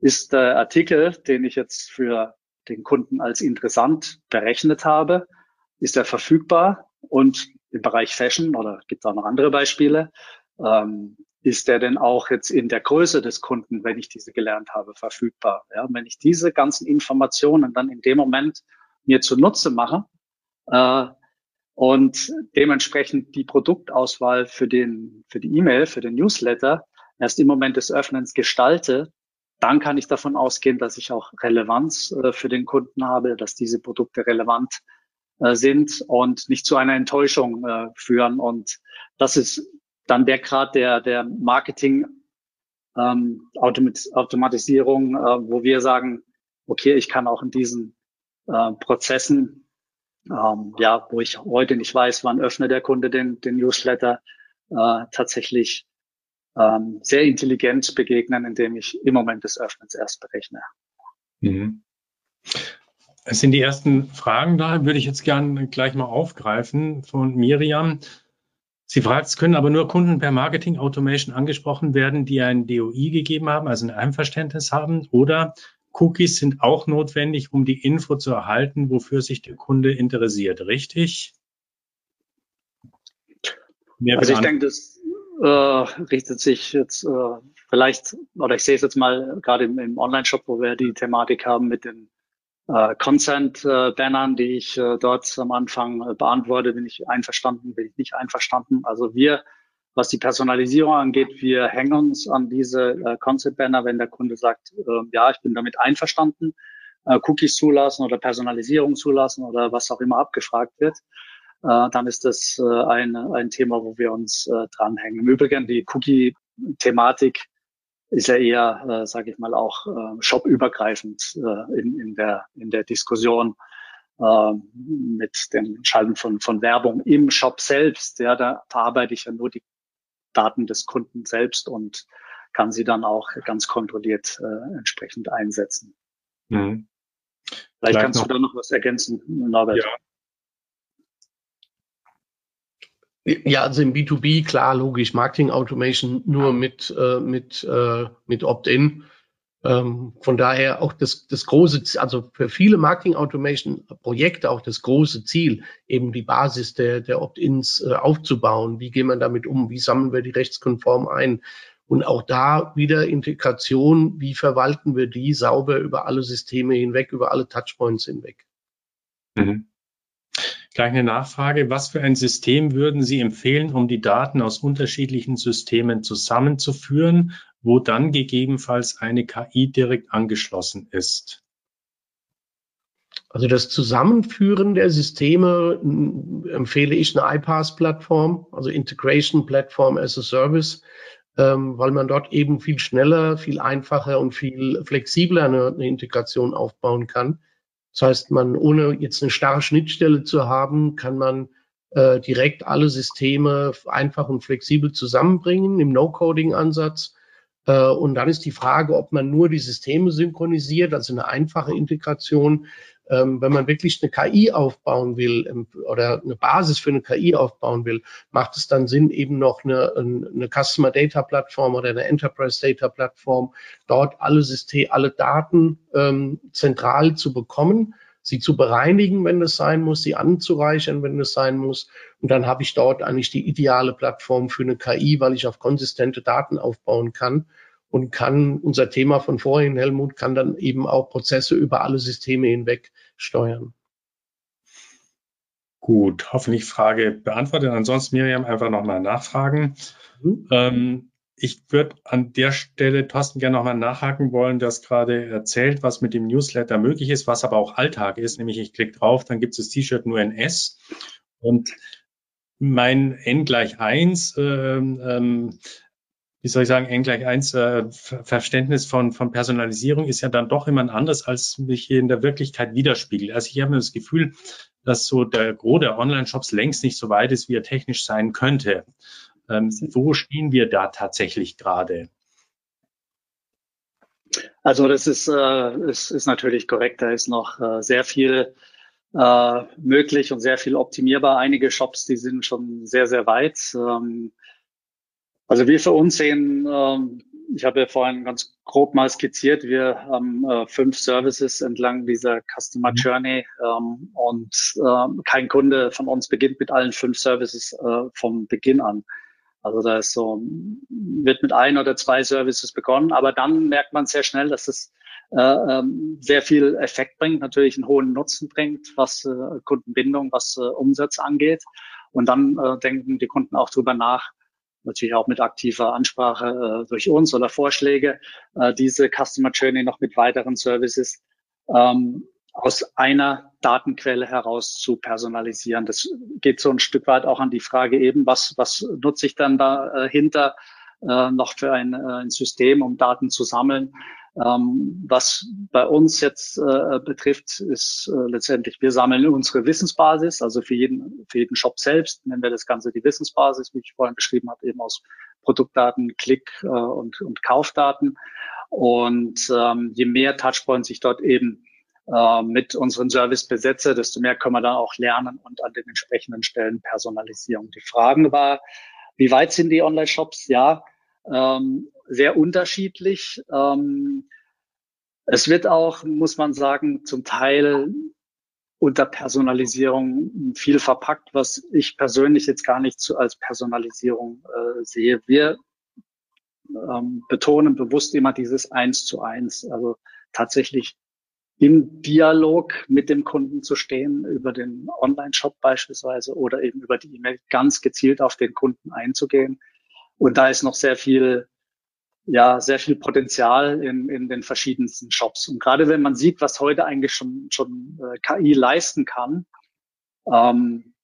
ist der Artikel, den ich jetzt für den Kunden als interessant berechnet habe, ist er verfügbar und im Bereich Fashion oder gibt es auch noch andere Beispiele, ähm, ist der denn auch jetzt in der Größe des Kunden, wenn ich diese gelernt habe, verfügbar? Ja, wenn ich diese ganzen Informationen dann in dem Moment mir zunutze mache äh, und dementsprechend die Produktauswahl für den für die E-Mail, für den Newsletter erst im Moment des Öffnens gestalte, dann kann ich davon ausgehen, dass ich auch Relevanz äh, für den Kunden habe, dass diese Produkte relevant äh, sind und nicht zu einer Enttäuschung äh, führen. Und das ist dann der Grad der, der Marketing ähm, Automat Automatisierung, äh, wo wir sagen, okay, ich kann auch in diesen äh, Prozessen, ähm, ja, wo ich heute nicht weiß, wann öffnet der Kunde den, den Newsletter, äh, tatsächlich ähm, sehr intelligent begegnen, indem ich im Moment des Öffnens erst berechne. Mhm. Es sind die ersten Fragen da, würde ich jetzt gerne gleich mal aufgreifen von Miriam. Sie fragt, es können aber nur Kunden per Marketing Automation angesprochen werden, die ein DOI gegeben haben, also ein Einverständnis haben, oder Cookies sind auch notwendig, um die Info zu erhalten, wofür sich der Kunde interessiert. Richtig? Mehr also ich denke, das äh, richtet sich jetzt äh, vielleicht, oder ich sehe es jetzt mal gerade im, im Online-Shop, wo wir die Thematik haben mit den äh, Consent-Bannern, die ich äh, dort am Anfang äh, beantworte, bin ich einverstanden, bin ich nicht einverstanden. Also wir, was die Personalisierung angeht, wir hängen uns an diese äh, Consent-Banner, wenn der Kunde sagt, äh, ja, ich bin damit einverstanden, äh, Cookies zulassen oder Personalisierung zulassen oder was auch immer abgefragt wird. Äh, dann ist das äh, ein, ein Thema, wo wir uns äh, dranhängen. Im Übrigen die Cookie-Thematik ist ja eher, äh, sage ich mal, auch äh, shopübergreifend äh, in, in, der, in der Diskussion äh, mit dem Schalten von, von Werbung im Shop selbst. Ja, da verarbeite ich ja nur die Daten des Kunden selbst und kann sie dann auch ganz kontrolliert äh, entsprechend einsetzen. Mhm. Vielleicht, Vielleicht kannst noch. du da noch was ergänzen, Norbert. Ja. Ja, also im B2B, klar, logisch, Marketing Automation nur mit, äh, mit, äh, mit Opt-in. Ähm, von daher auch das, das große, also für viele Marketing Automation Projekte auch das große Ziel, eben die Basis der, der Opt-ins äh, aufzubauen. Wie gehen wir damit um? Wie sammeln wir die rechtskonform ein? Und auch da wieder Integration. Wie verwalten wir die sauber über alle Systeme hinweg, über alle Touchpoints hinweg? Mhm. Gleich eine Nachfrage. Was für ein System würden Sie empfehlen, um die Daten aus unterschiedlichen Systemen zusammenzuführen, wo dann gegebenenfalls eine KI direkt angeschlossen ist? Also das Zusammenführen der Systeme empfehle ich eine iPaaS-Plattform, also Integration Platform as a Service, ähm, weil man dort eben viel schneller, viel einfacher und viel flexibler eine Integration aufbauen kann. Das heißt, man, ohne jetzt eine starre Schnittstelle zu haben, kann man äh, direkt alle Systeme einfach und flexibel zusammenbringen im No-Coding-Ansatz. Äh, und dann ist die Frage, ob man nur die Systeme synchronisiert, also eine einfache Integration, ähm, wenn man wirklich eine KI aufbauen will ähm, oder eine Basis für eine KI aufbauen will, macht es dann Sinn, eben noch eine, eine Customer Data Plattform oder eine Enterprise Data Plattform, dort alle Systeme, alle Daten ähm, zentral zu bekommen, sie zu bereinigen, wenn es sein muss, sie anzureichern, wenn es sein muss. Und dann habe ich dort eigentlich die ideale Plattform für eine KI, weil ich auf konsistente Daten aufbauen kann und kann unser Thema von vorhin, Helmut, kann dann eben auch Prozesse über alle Systeme hinweg steuern. Gut, hoffentlich Frage beantwortet. Ansonsten, Miriam, einfach nochmal nachfragen. Mhm. Ähm, ich würde an der Stelle, Thorsten, gerne nochmal nachhaken wollen, das gerade erzählt, was mit dem Newsletter möglich ist, was aber auch Alltag ist. Nämlich ich klicke drauf, dann gibt es das T-Shirt nur in S. Und mein N gleich eins ähm, ähm, wie soll ich sagen, N gleich eins äh, Verständnis von, von Personalisierung ist ja dann doch immer ein anderes, als mich in der Wirklichkeit widerspiegelt. Also ich habe das Gefühl, dass so der Gros der Online-Shops längst nicht so weit ist, wie er technisch sein könnte. Ähm, wo stehen wir da tatsächlich gerade? Also das ist, äh, ist, ist natürlich korrekt. Da ist noch äh, sehr viel äh, möglich und sehr viel optimierbar. Einige Shops, die sind schon sehr, sehr weit. Ähm, also wir für uns sehen, ähm, ich habe ja vorhin ganz grob mal skizziert, wir haben äh, fünf Services entlang dieser Customer mhm. Journey ähm, und äh, kein Kunde von uns beginnt mit allen fünf Services äh, vom Beginn an. Also da ist so, wird mit ein oder zwei Services begonnen, aber dann merkt man sehr schnell, dass es äh, ähm, sehr viel Effekt bringt, natürlich einen hohen Nutzen bringt, was äh, Kundenbindung, was äh, Umsatz angeht. Und dann äh, denken die Kunden auch drüber nach, natürlich auch mit aktiver Ansprache äh, durch uns oder Vorschläge, äh, diese Customer Journey noch mit weiteren Services ähm, aus einer Datenquelle heraus zu personalisieren. Das geht so ein Stück weit auch an die Frage eben, was, was nutze ich dann dahinter äh, noch für ein, äh, ein System, um Daten zu sammeln. Ähm, was bei uns jetzt äh, betrifft, ist äh, letztendlich, wir sammeln unsere Wissensbasis, also für jeden, für jeden Shop selbst nennen wir das Ganze die Wissensbasis, wie ich vorhin beschrieben habe, eben aus Produktdaten, Klick äh, und, und Kaufdaten. Und ähm, je mehr Touchpoints ich dort eben äh, mit unseren Servicebesetzer, desto mehr können wir dann auch lernen und an den entsprechenden Stellen Personalisierung. Die Frage war, wie weit sind die Online-Shops? Ja, ähm, sehr unterschiedlich. Ähm, es wird auch, muss man sagen, zum Teil unter Personalisierung viel verpackt, was ich persönlich jetzt gar nicht so als Personalisierung äh, sehe. Wir ähm, betonen bewusst immer dieses Eins zu eins, also tatsächlich im Dialog mit dem Kunden zu stehen, über den Online-Shop beispielsweise oder eben über die E-Mail ganz gezielt auf den Kunden einzugehen. Und da ist noch sehr viel, ja, sehr viel Potenzial in, in den verschiedensten Shops. Und gerade wenn man sieht, was heute eigentlich schon, schon äh, KI leisten kann, ähm,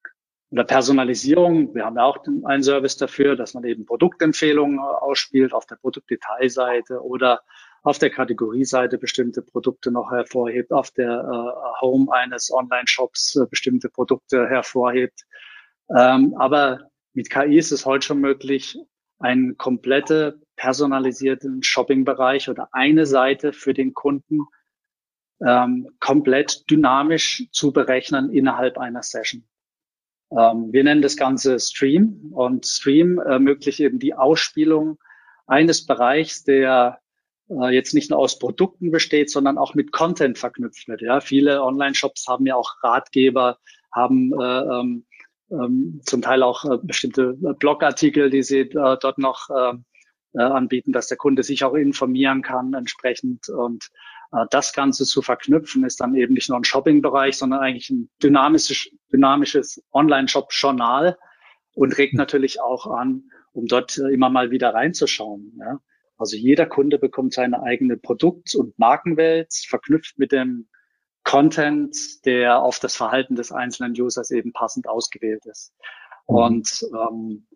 oder Personalisierung, wir haben ja auch einen Service dafür, dass man eben Produktempfehlungen ausspielt auf der Produktdetailseite oder auf der Kategorieseite bestimmte Produkte noch hervorhebt, auf der äh, Home eines Online-Shops äh, bestimmte Produkte hervorhebt. Ähm, aber mit KI ist es heute schon möglich, einen komplette personalisierten Shopping-Bereich oder eine Seite für den Kunden ähm, komplett dynamisch zu berechnen innerhalb einer Session. Ähm, wir nennen das Ganze Stream und Stream ermöglicht eben die Ausspielung eines Bereichs, der äh, jetzt nicht nur aus Produkten besteht, sondern auch mit Content verknüpft wird. Ja, viele Online-Shops haben ja auch Ratgeber, haben äh, ähm, ähm, zum Teil auch äh, bestimmte Blogartikel, die sie äh, dort noch äh, äh, anbieten, dass der Kunde sich auch informieren kann entsprechend und äh, das Ganze zu verknüpfen ist dann eben nicht nur ein Shopping-Bereich, sondern eigentlich ein dynamisches, dynamisches Online-Shop-Journal und regt hm. natürlich auch an, um dort äh, immer mal wieder reinzuschauen. Ja. Also jeder Kunde bekommt seine eigene Produkt- und Markenwelt, verknüpft mit dem Content, der auf das Verhalten des einzelnen Users eben passend ausgewählt ist. Mhm. Und ähm,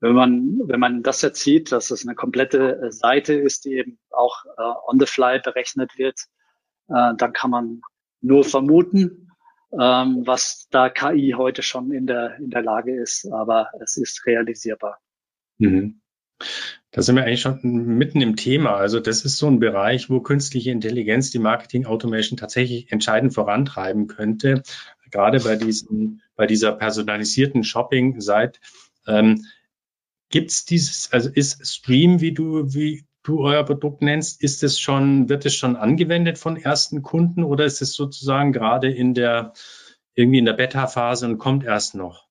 wenn man, wenn man das jetzt sieht, dass es eine komplette äh, Seite ist, die eben auch äh, on the fly berechnet wird, äh, dann kann man nur vermuten, ähm, was da KI heute schon in der, in der Lage ist, aber es ist realisierbar. Mhm. Da sind wir eigentlich schon mitten im Thema. Also das ist so ein Bereich, wo künstliche Intelligenz die Marketing Automation tatsächlich entscheidend vorantreiben könnte. Gerade bei diesem, bei dieser personalisierten Shopping-Seite. Ähm, Gibt es dieses, also ist Stream, wie du, wie du euer Produkt nennst, ist es schon, wird es schon angewendet von ersten Kunden oder ist es sozusagen gerade in der, irgendwie in der Beta-Phase und kommt erst noch?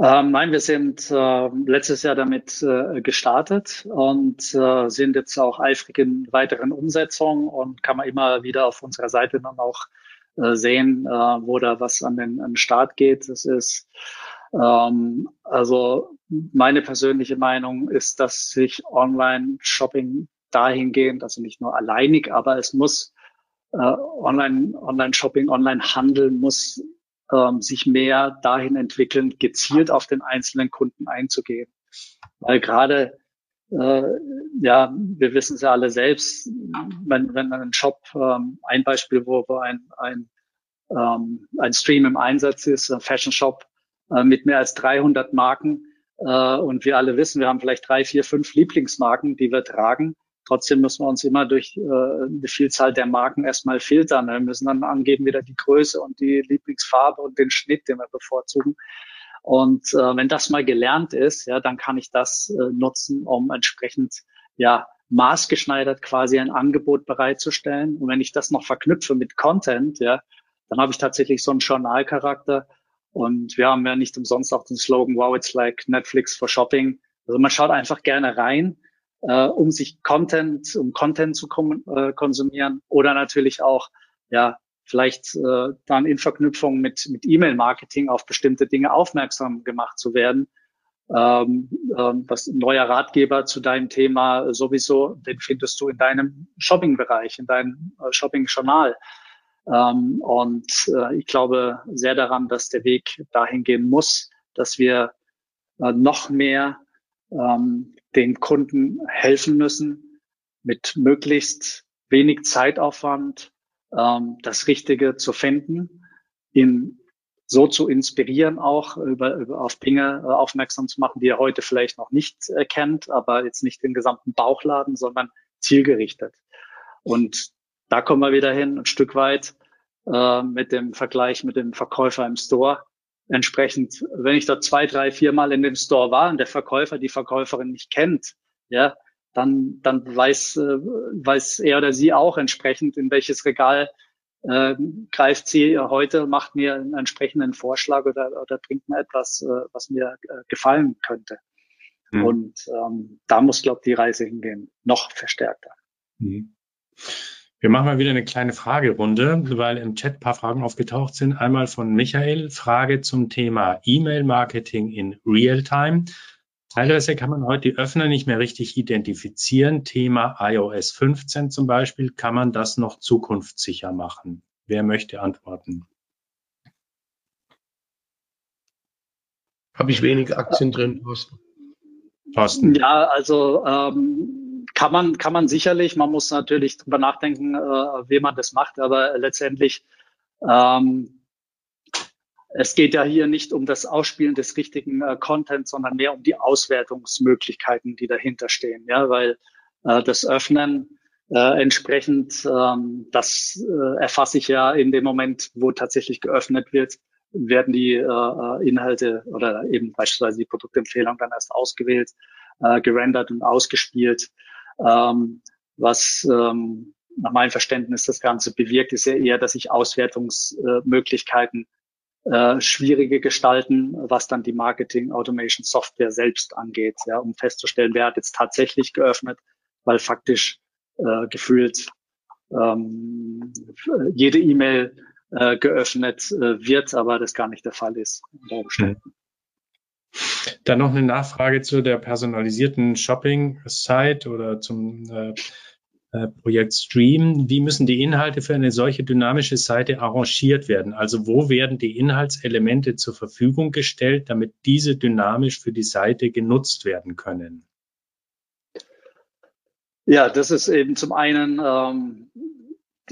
Ähm, nein, wir sind äh, letztes Jahr damit äh, gestartet und äh, sind jetzt auch eifrig in weiteren Umsetzungen und kann man immer wieder auf unserer Seite dann auch äh, sehen, äh, wo da was an den, an den Start geht. Das ist ähm, also meine persönliche Meinung ist, dass sich Online-Shopping dahingehend, also nicht nur alleinig, aber es muss äh, Online, Online-Shopping, Online-Handeln muss ähm, sich mehr dahin entwickeln, gezielt auf den einzelnen Kunden einzugehen. Weil gerade, äh, ja, wir wissen es ja alle selbst, wenn, wenn ein Shop, ähm, ein Beispiel, wo, ein, ein, ähm, ein Stream im Einsatz ist, ein Fashion Shop äh, mit mehr als 300 Marken, äh, und wir alle wissen, wir haben vielleicht drei, vier, fünf Lieblingsmarken, die wir tragen, Trotzdem müssen wir uns immer durch äh, eine Vielzahl der Marken erstmal filtern. Wir müssen dann angeben wieder die Größe und die Lieblingsfarbe und den Schnitt, den wir bevorzugen. Und äh, wenn das mal gelernt ist, ja, dann kann ich das äh, nutzen, um entsprechend ja maßgeschneidert quasi ein Angebot bereitzustellen. Und wenn ich das noch verknüpfe mit Content, ja, dann habe ich tatsächlich so einen Journalcharakter. Und wir haben ja nicht umsonst auch den Slogan, wow, it's like Netflix for Shopping. Also man schaut einfach gerne rein äh, um sich Content, um Content zu äh, konsumieren oder natürlich auch, ja, vielleicht äh, dann in Verknüpfung mit, mit E-Mail-Marketing auf bestimmte Dinge aufmerksam gemacht zu werden. Ähm, ähm, was ein neuer Ratgeber zu deinem Thema sowieso, den findest du in deinem Shopping-Bereich, in deinem äh, Shopping-Journal. Ähm, und äh, ich glaube sehr daran, dass der Weg dahin gehen muss, dass wir äh, noch mehr ähm, den Kunden helfen müssen, mit möglichst wenig Zeitaufwand ähm, das Richtige zu finden, ihn so zu inspirieren, auch über, über auf Dinge äh, aufmerksam zu machen, die er heute vielleicht noch nicht erkennt, aber jetzt nicht den gesamten Bauchladen, sondern zielgerichtet. Und da kommen wir wieder hin, ein Stück weit äh, mit dem Vergleich mit dem Verkäufer im Store. Entsprechend, wenn ich da zwei, drei, vier Mal in dem Store war und der Verkäufer die Verkäuferin nicht kennt, ja, dann, dann weiß, äh, weiß er oder sie auch entsprechend, in welches Regal äh, greift sie heute, macht mir einen entsprechenden Vorschlag oder, oder bringt mir etwas, äh, was mir äh, gefallen könnte. Mhm. Und ähm, da muss, glaube ich, die Reise hingehen, noch verstärkter. Mhm. Wir machen mal wieder eine kleine Fragerunde, weil im Chat paar Fragen aufgetaucht sind. Einmal von Michael, Frage zum Thema E-Mail-Marketing in Realtime. Teilweise kann man heute die Öffner nicht mehr richtig identifizieren. Thema iOS 15 zum Beispiel. Kann man das noch zukunftssicher machen? Wer möchte antworten? Habe ich wenige Aktien drin, Thorsten. Thorsten. Ja, also ähm, kann man, kann man sicherlich. Man muss natürlich drüber nachdenken, äh, wie man das macht. Aber letztendlich, ähm, es geht ja hier nicht um das Ausspielen des richtigen äh, Contents, sondern mehr um die Auswertungsmöglichkeiten, die dahinter stehen. Ja, weil äh, das Öffnen äh, entsprechend, ähm, das äh, erfasse ich ja in dem Moment, wo tatsächlich geöffnet wird, werden die äh, äh Inhalte oder eben beispielsweise die Produktempfehlung dann erst ausgewählt, äh, gerendert und ausgespielt. Ähm, was ähm, nach meinem Verständnis das Ganze bewirkt, ist ja eher, dass sich Auswertungsmöglichkeiten äh, schwierige gestalten, was dann die Marketing Automation Software selbst angeht, ja, um festzustellen, wer hat jetzt tatsächlich geöffnet, weil faktisch äh, gefühlt ähm, jede E-Mail äh, geöffnet äh, wird, aber das gar nicht der Fall ist. Mhm. Dann noch eine Nachfrage zu der personalisierten Shopping-Site oder zum äh, äh, Projekt Stream. Wie müssen die Inhalte für eine solche dynamische Seite arrangiert werden? Also wo werden die Inhaltselemente zur Verfügung gestellt, damit diese dynamisch für die Seite genutzt werden können? Ja, das ist eben zum einen ähm,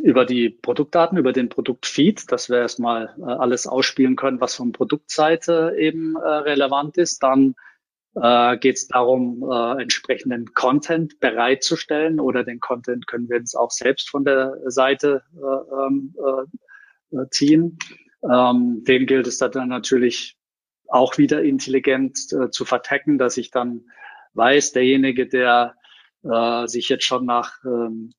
über die Produktdaten, über den Produktfeed, dass wir erstmal äh, alles ausspielen können, was von Produktseite eben äh, relevant ist. Dann äh, geht es darum, äh, entsprechenden Content bereitzustellen oder den Content können wir uns auch selbst von der Seite äh, ähm, äh, ziehen. Ähm, dem gilt es dann natürlich auch wieder intelligent äh, zu vertecken, dass ich dann weiß, derjenige, der äh, sich jetzt schon nach ähm,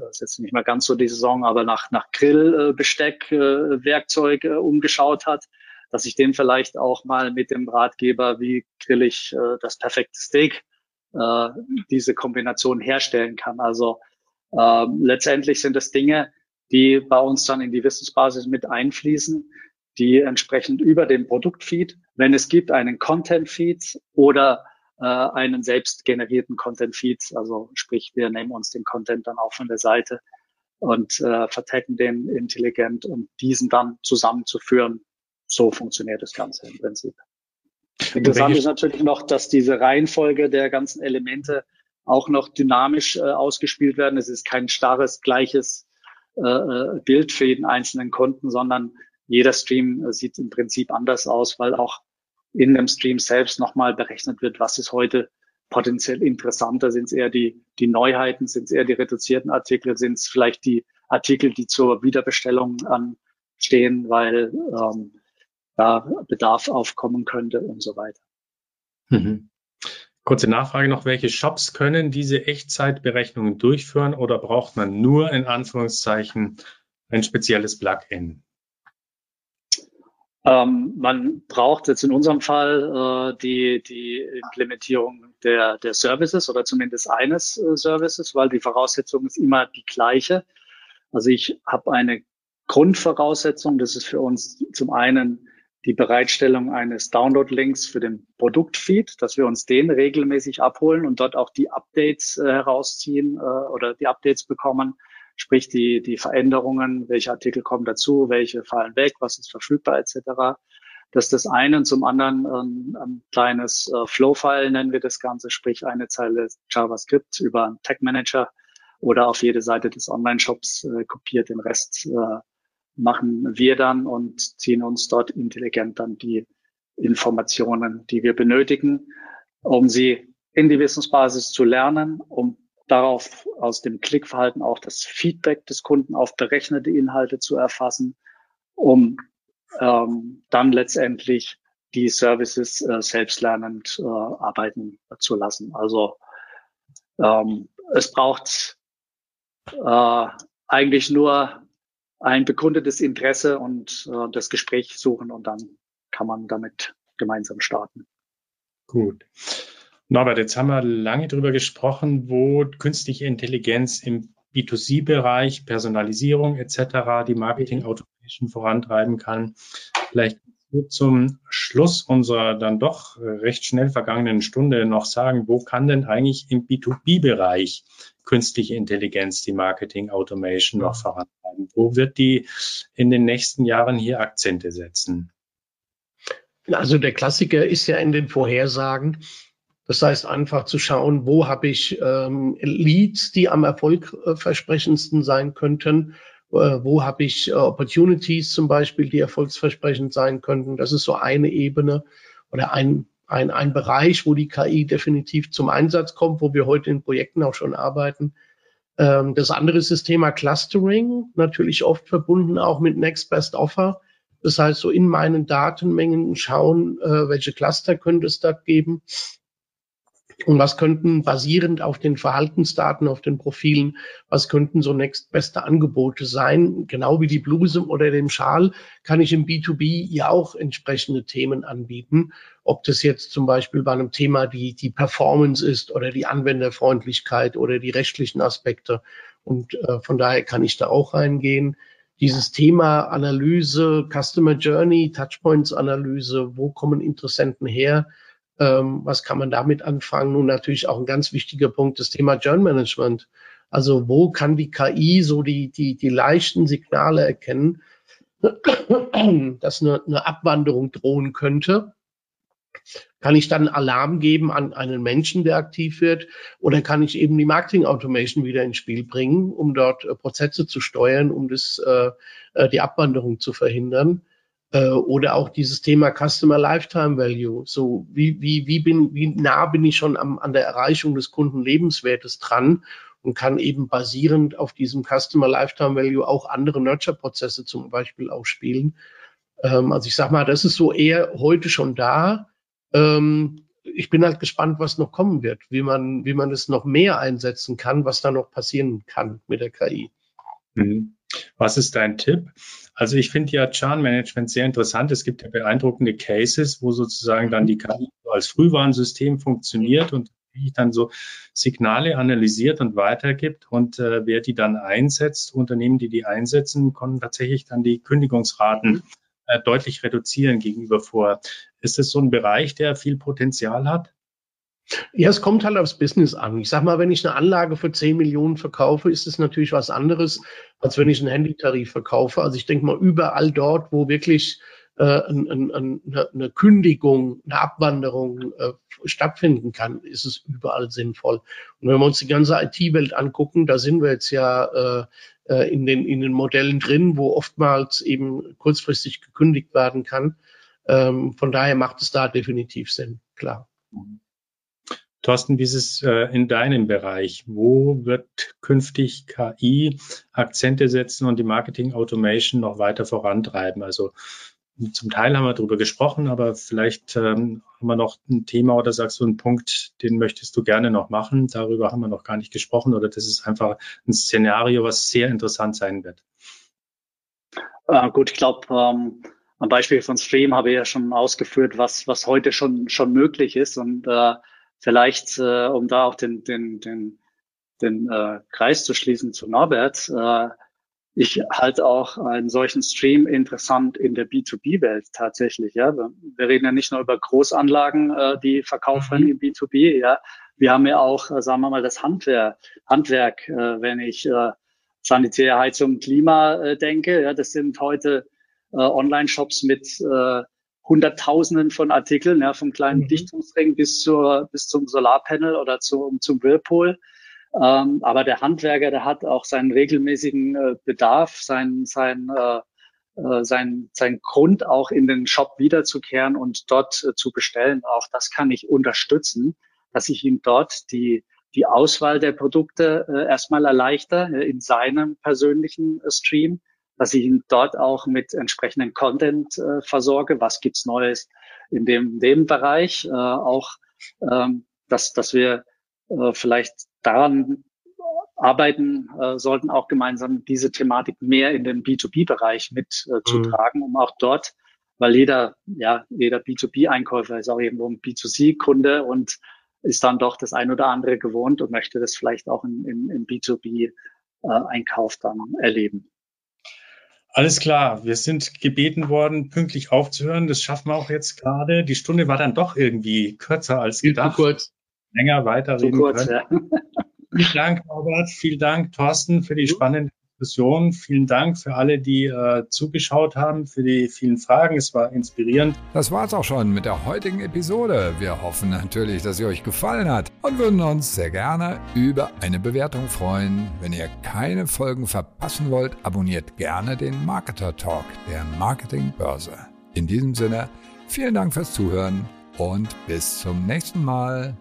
das ist jetzt nicht mehr ganz so die Saison, aber nach, nach Grillbesteck, äh, Werkzeug äh, umgeschaut hat, dass ich den vielleicht auch mal mit dem Ratgeber, wie grill ich äh, das perfekte Steak, äh, diese Kombination herstellen kann. Also äh, letztendlich sind es Dinge, die bei uns dann in die Wissensbasis mit einfließen, die entsprechend über dem Produktfeed, wenn es gibt, einen Content-Feed oder äh, einen selbst generierten Content-Feed. Also sprich, wir nehmen uns den Content dann auch von der Seite und äh, vertecken den intelligent und diesen dann zusammenzuführen. So funktioniert das Ganze im Prinzip. Interessant ist natürlich noch, dass diese Reihenfolge der ganzen Elemente auch noch dynamisch äh, ausgespielt werden. Es ist kein starres, gleiches äh, äh Bild für jeden einzelnen Kunden, sondern jeder Stream äh, sieht im Prinzip anders aus, weil auch in dem Stream selbst nochmal berechnet wird, was ist heute potenziell interessanter? Sind es eher die, die Neuheiten? Sind es eher die reduzierten Artikel? Sind es vielleicht die Artikel, die zur Wiederbestellung anstehen, weil ähm, da Bedarf aufkommen könnte und so weiter. Mhm. Kurze Nachfrage noch, welche Shops können diese Echtzeitberechnungen durchführen oder braucht man nur in Anführungszeichen ein spezielles Plugin? Ähm, man braucht jetzt in unserem Fall äh, die, die Implementierung der, der Services oder zumindest eines äh, Services, weil die Voraussetzung ist immer die gleiche. Also ich habe eine Grundvoraussetzung, das ist für uns zum einen die Bereitstellung eines Download-Links für den Produktfeed, dass wir uns den regelmäßig abholen und dort auch die Updates äh, herausziehen äh, oder die Updates bekommen sprich die, die Veränderungen, welche Artikel kommen dazu, welche fallen weg, was ist verfügbar etc. Das ist das eine und zum anderen ähm, ein kleines äh, Flow-File nennen wir das Ganze, sprich eine Zeile JavaScript über einen Tag Manager oder auf jede Seite des Online-Shops äh, kopiert. Den Rest äh, machen wir dann und ziehen uns dort intelligent dann die Informationen, die wir benötigen, um sie in die Wissensbasis zu lernen, um darauf aus dem Klickverhalten auch das Feedback des Kunden auf berechnete Inhalte zu erfassen, um ähm, dann letztendlich die Services äh, selbstlernend äh, arbeiten zu lassen. Also ähm, es braucht äh, eigentlich nur ein bekundetes Interesse und äh, das Gespräch suchen und dann kann man damit gemeinsam starten. Gut. Norbert, jetzt haben wir lange darüber gesprochen, wo künstliche Intelligenz im B2C-Bereich, Personalisierung etc., die Marketing Automation vorantreiben kann. Vielleicht zum Schluss unserer dann doch recht schnell vergangenen Stunde noch sagen, wo kann denn eigentlich im B2B-Bereich künstliche Intelligenz die Marketing Automation noch vorantreiben? Wo wird die in den nächsten Jahren hier Akzente setzen? Also der Klassiker ist ja in den Vorhersagen. Das heißt einfach zu schauen, wo habe ich ähm, Leads, die am erfolgversprechendsten sein könnten, äh, wo habe ich äh, Opportunities zum Beispiel, die erfolgsversprechend sein könnten. Das ist so eine Ebene oder ein, ein, ein Bereich, wo die KI definitiv zum Einsatz kommt, wo wir heute in Projekten auch schon arbeiten. Ähm, das andere ist das Thema Clustering, natürlich oft verbunden auch mit Next Best Offer. Das heißt, so in meinen Datenmengen schauen, äh, welche Cluster könnte es da geben und was könnten basierend auf den Verhaltensdaten, auf den Profilen, was könnten so nächstbeste Angebote sein? Genau wie die Bluse oder dem Schal kann ich im B2B ja auch entsprechende Themen anbieten. Ob das jetzt zum Beispiel bei einem Thema die, die Performance ist oder die Anwenderfreundlichkeit oder die rechtlichen Aspekte. Und äh, von daher kann ich da auch reingehen. Dieses Thema Analyse, Customer Journey, Touchpoints Analyse, wo kommen Interessenten her? Ähm, was kann man damit anfangen? Und natürlich auch ein ganz wichtiger Punkt, das Thema Journal Management. Also wo kann die KI so die, die, die leichten Signale erkennen, dass eine, eine Abwanderung drohen könnte? Kann ich dann Alarm geben an einen Menschen, der aktiv wird? Oder kann ich eben die Marketing Automation wieder ins Spiel bringen, um dort äh, Prozesse zu steuern, um das, äh, äh die Abwanderung zu verhindern? Äh, oder auch dieses Thema Customer Lifetime Value. So, wie, wie, wie, bin, wie nah bin ich schon am, an der Erreichung des Kundenlebenswertes dran und kann eben basierend auf diesem Customer Lifetime Value auch andere Nurture-Prozesse zum Beispiel ausspielen. Ähm, also ich sag mal, das ist so eher heute schon da. Ähm, ich bin halt gespannt, was noch kommen wird, wie man, wie man es noch mehr einsetzen kann, was da noch passieren kann mit der KI. Mhm. Was ist dein Tipp? Also ich finde ja Churn-Management sehr interessant. Es gibt ja beeindruckende Cases, wo sozusagen dann die KI als Frühwarnsystem funktioniert und dann so Signale analysiert und weitergibt und äh, wer die dann einsetzt, Unternehmen, die die einsetzen, konnten tatsächlich dann die Kündigungsraten äh, deutlich reduzieren gegenüber vor. Ist es so ein Bereich, der viel Potenzial hat? Ja, es kommt halt aufs Business an. Ich sag mal, wenn ich eine Anlage für 10 Millionen verkaufe, ist es natürlich was anderes, als wenn ich einen Handytarif verkaufe. Also ich denke mal, überall dort, wo wirklich äh, ein, ein, ein, eine Kündigung, eine Abwanderung äh, stattfinden kann, ist es überall sinnvoll. Und wenn wir uns die ganze IT-Welt angucken, da sind wir jetzt ja äh, äh, in, den, in den Modellen drin, wo oftmals eben kurzfristig gekündigt werden kann. Ähm, von daher macht es da definitiv Sinn, klar. Mhm. Thorsten, wie ist es äh, in deinem Bereich? Wo wird künftig KI Akzente setzen und die Marketing Automation noch weiter vorantreiben? Also zum Teil haben wir darüber gesprochen, aber vielleicht ähm, haben wir noch ein Thema oder sagst du einen Punkt, den möchtest du gerne noch machen? Darüber haben wir noch gar nicht gesprochen oder das ist einfach ein Szenario, was sehr interessant sein wird. Äh, gut, ich glaube, ähm, am Beispiel von Stream habe ich ja schon ausgeführt, was, was heute schon, schon möglich ist und äh, vielleicht, äh, um da auch den, den, den, den äh, Kreis zu schließen zu Norbert, äh, ich halte auch einen solchen Stream interessant in der B2B-Welt tatsächlich. Ja, wir reden ja nicht nur über Großanlagen, äh, die verkauft werden mhm. im B2B. Ja, wir haben ja auch, äh, sagen wir mal, das Handwerk. Handwerk, äh, wenn ich äh, Sanitär, Heizung, Klima äh, denke. Ja, das sind heute äh, Online-Shops mit äh, Hunderttausenden von Artikeln, ja, vom kleinen mhm. Dichtungsring bis zur, bis zum Solarpanel oder zum, zum Whirlpool. Ähm, aber der Handwerker, der hat auch seinen regelmäßigen äh, Bedarf, sein, sein, äh, äh, sein, sein Grund auch in den Shop wiederzukehren und dort äh, zu bestellen. Auch das kann ich unterstützen, dass ich ihm dort die, die Auswahl der Produkte äh, erstmal erleichter äh, in seinem persönlichen äh, Stream, dass ich ihn dort auch mit entsprechenden Content äh, versorge. Was gibt's Neues in dem, dem Bereich? Äh, auch, ähm, dass, dass wir äh, vielleicht daran arbeiten äh, sollten, auch gemeinsam diese Thematik mehr in den B2B-Bereich mitzutragen, äh, mhm. um auch dort, weil jeder, ja, jeder B2B-Einkäufer ist auch irgendwo ein B2C-Kunde und ist dann doch das ein oder andere gewohnt und möchte das vielleicht auch im, im, im B2B-Einkauf äh, dann erleben. Alles klar, wir sind gebeten worden, pünktlich aufzuhören. Das schaffen wir auch jetzt gerade. Die Stunde war dann doch irgendwie kürzer als gedacht. Zu kurz. Länger weiterreden Zu kurz, können. Ja. Vielen Dank, Norbert. Vielen Dank, Thorsten, für die spannende Diskussion. Vielen Dank für alle, die äh, zugeschaut haben, für die vielen Fragen. Es war inspirierend. Das war's auch schon mit der heutigen Episode. Wir hoffen natürlich, dass sie euch gefallen hat und würden uns sehr gerne über eine Bewertung freuen. Wenn ihr keine Folgen verpassen wollt, abonniert gerne den Marketer Talk der Marketingbörse. In diesem Sinne, vielen Dank fürs Zuhören und bis zum nächsten Mal.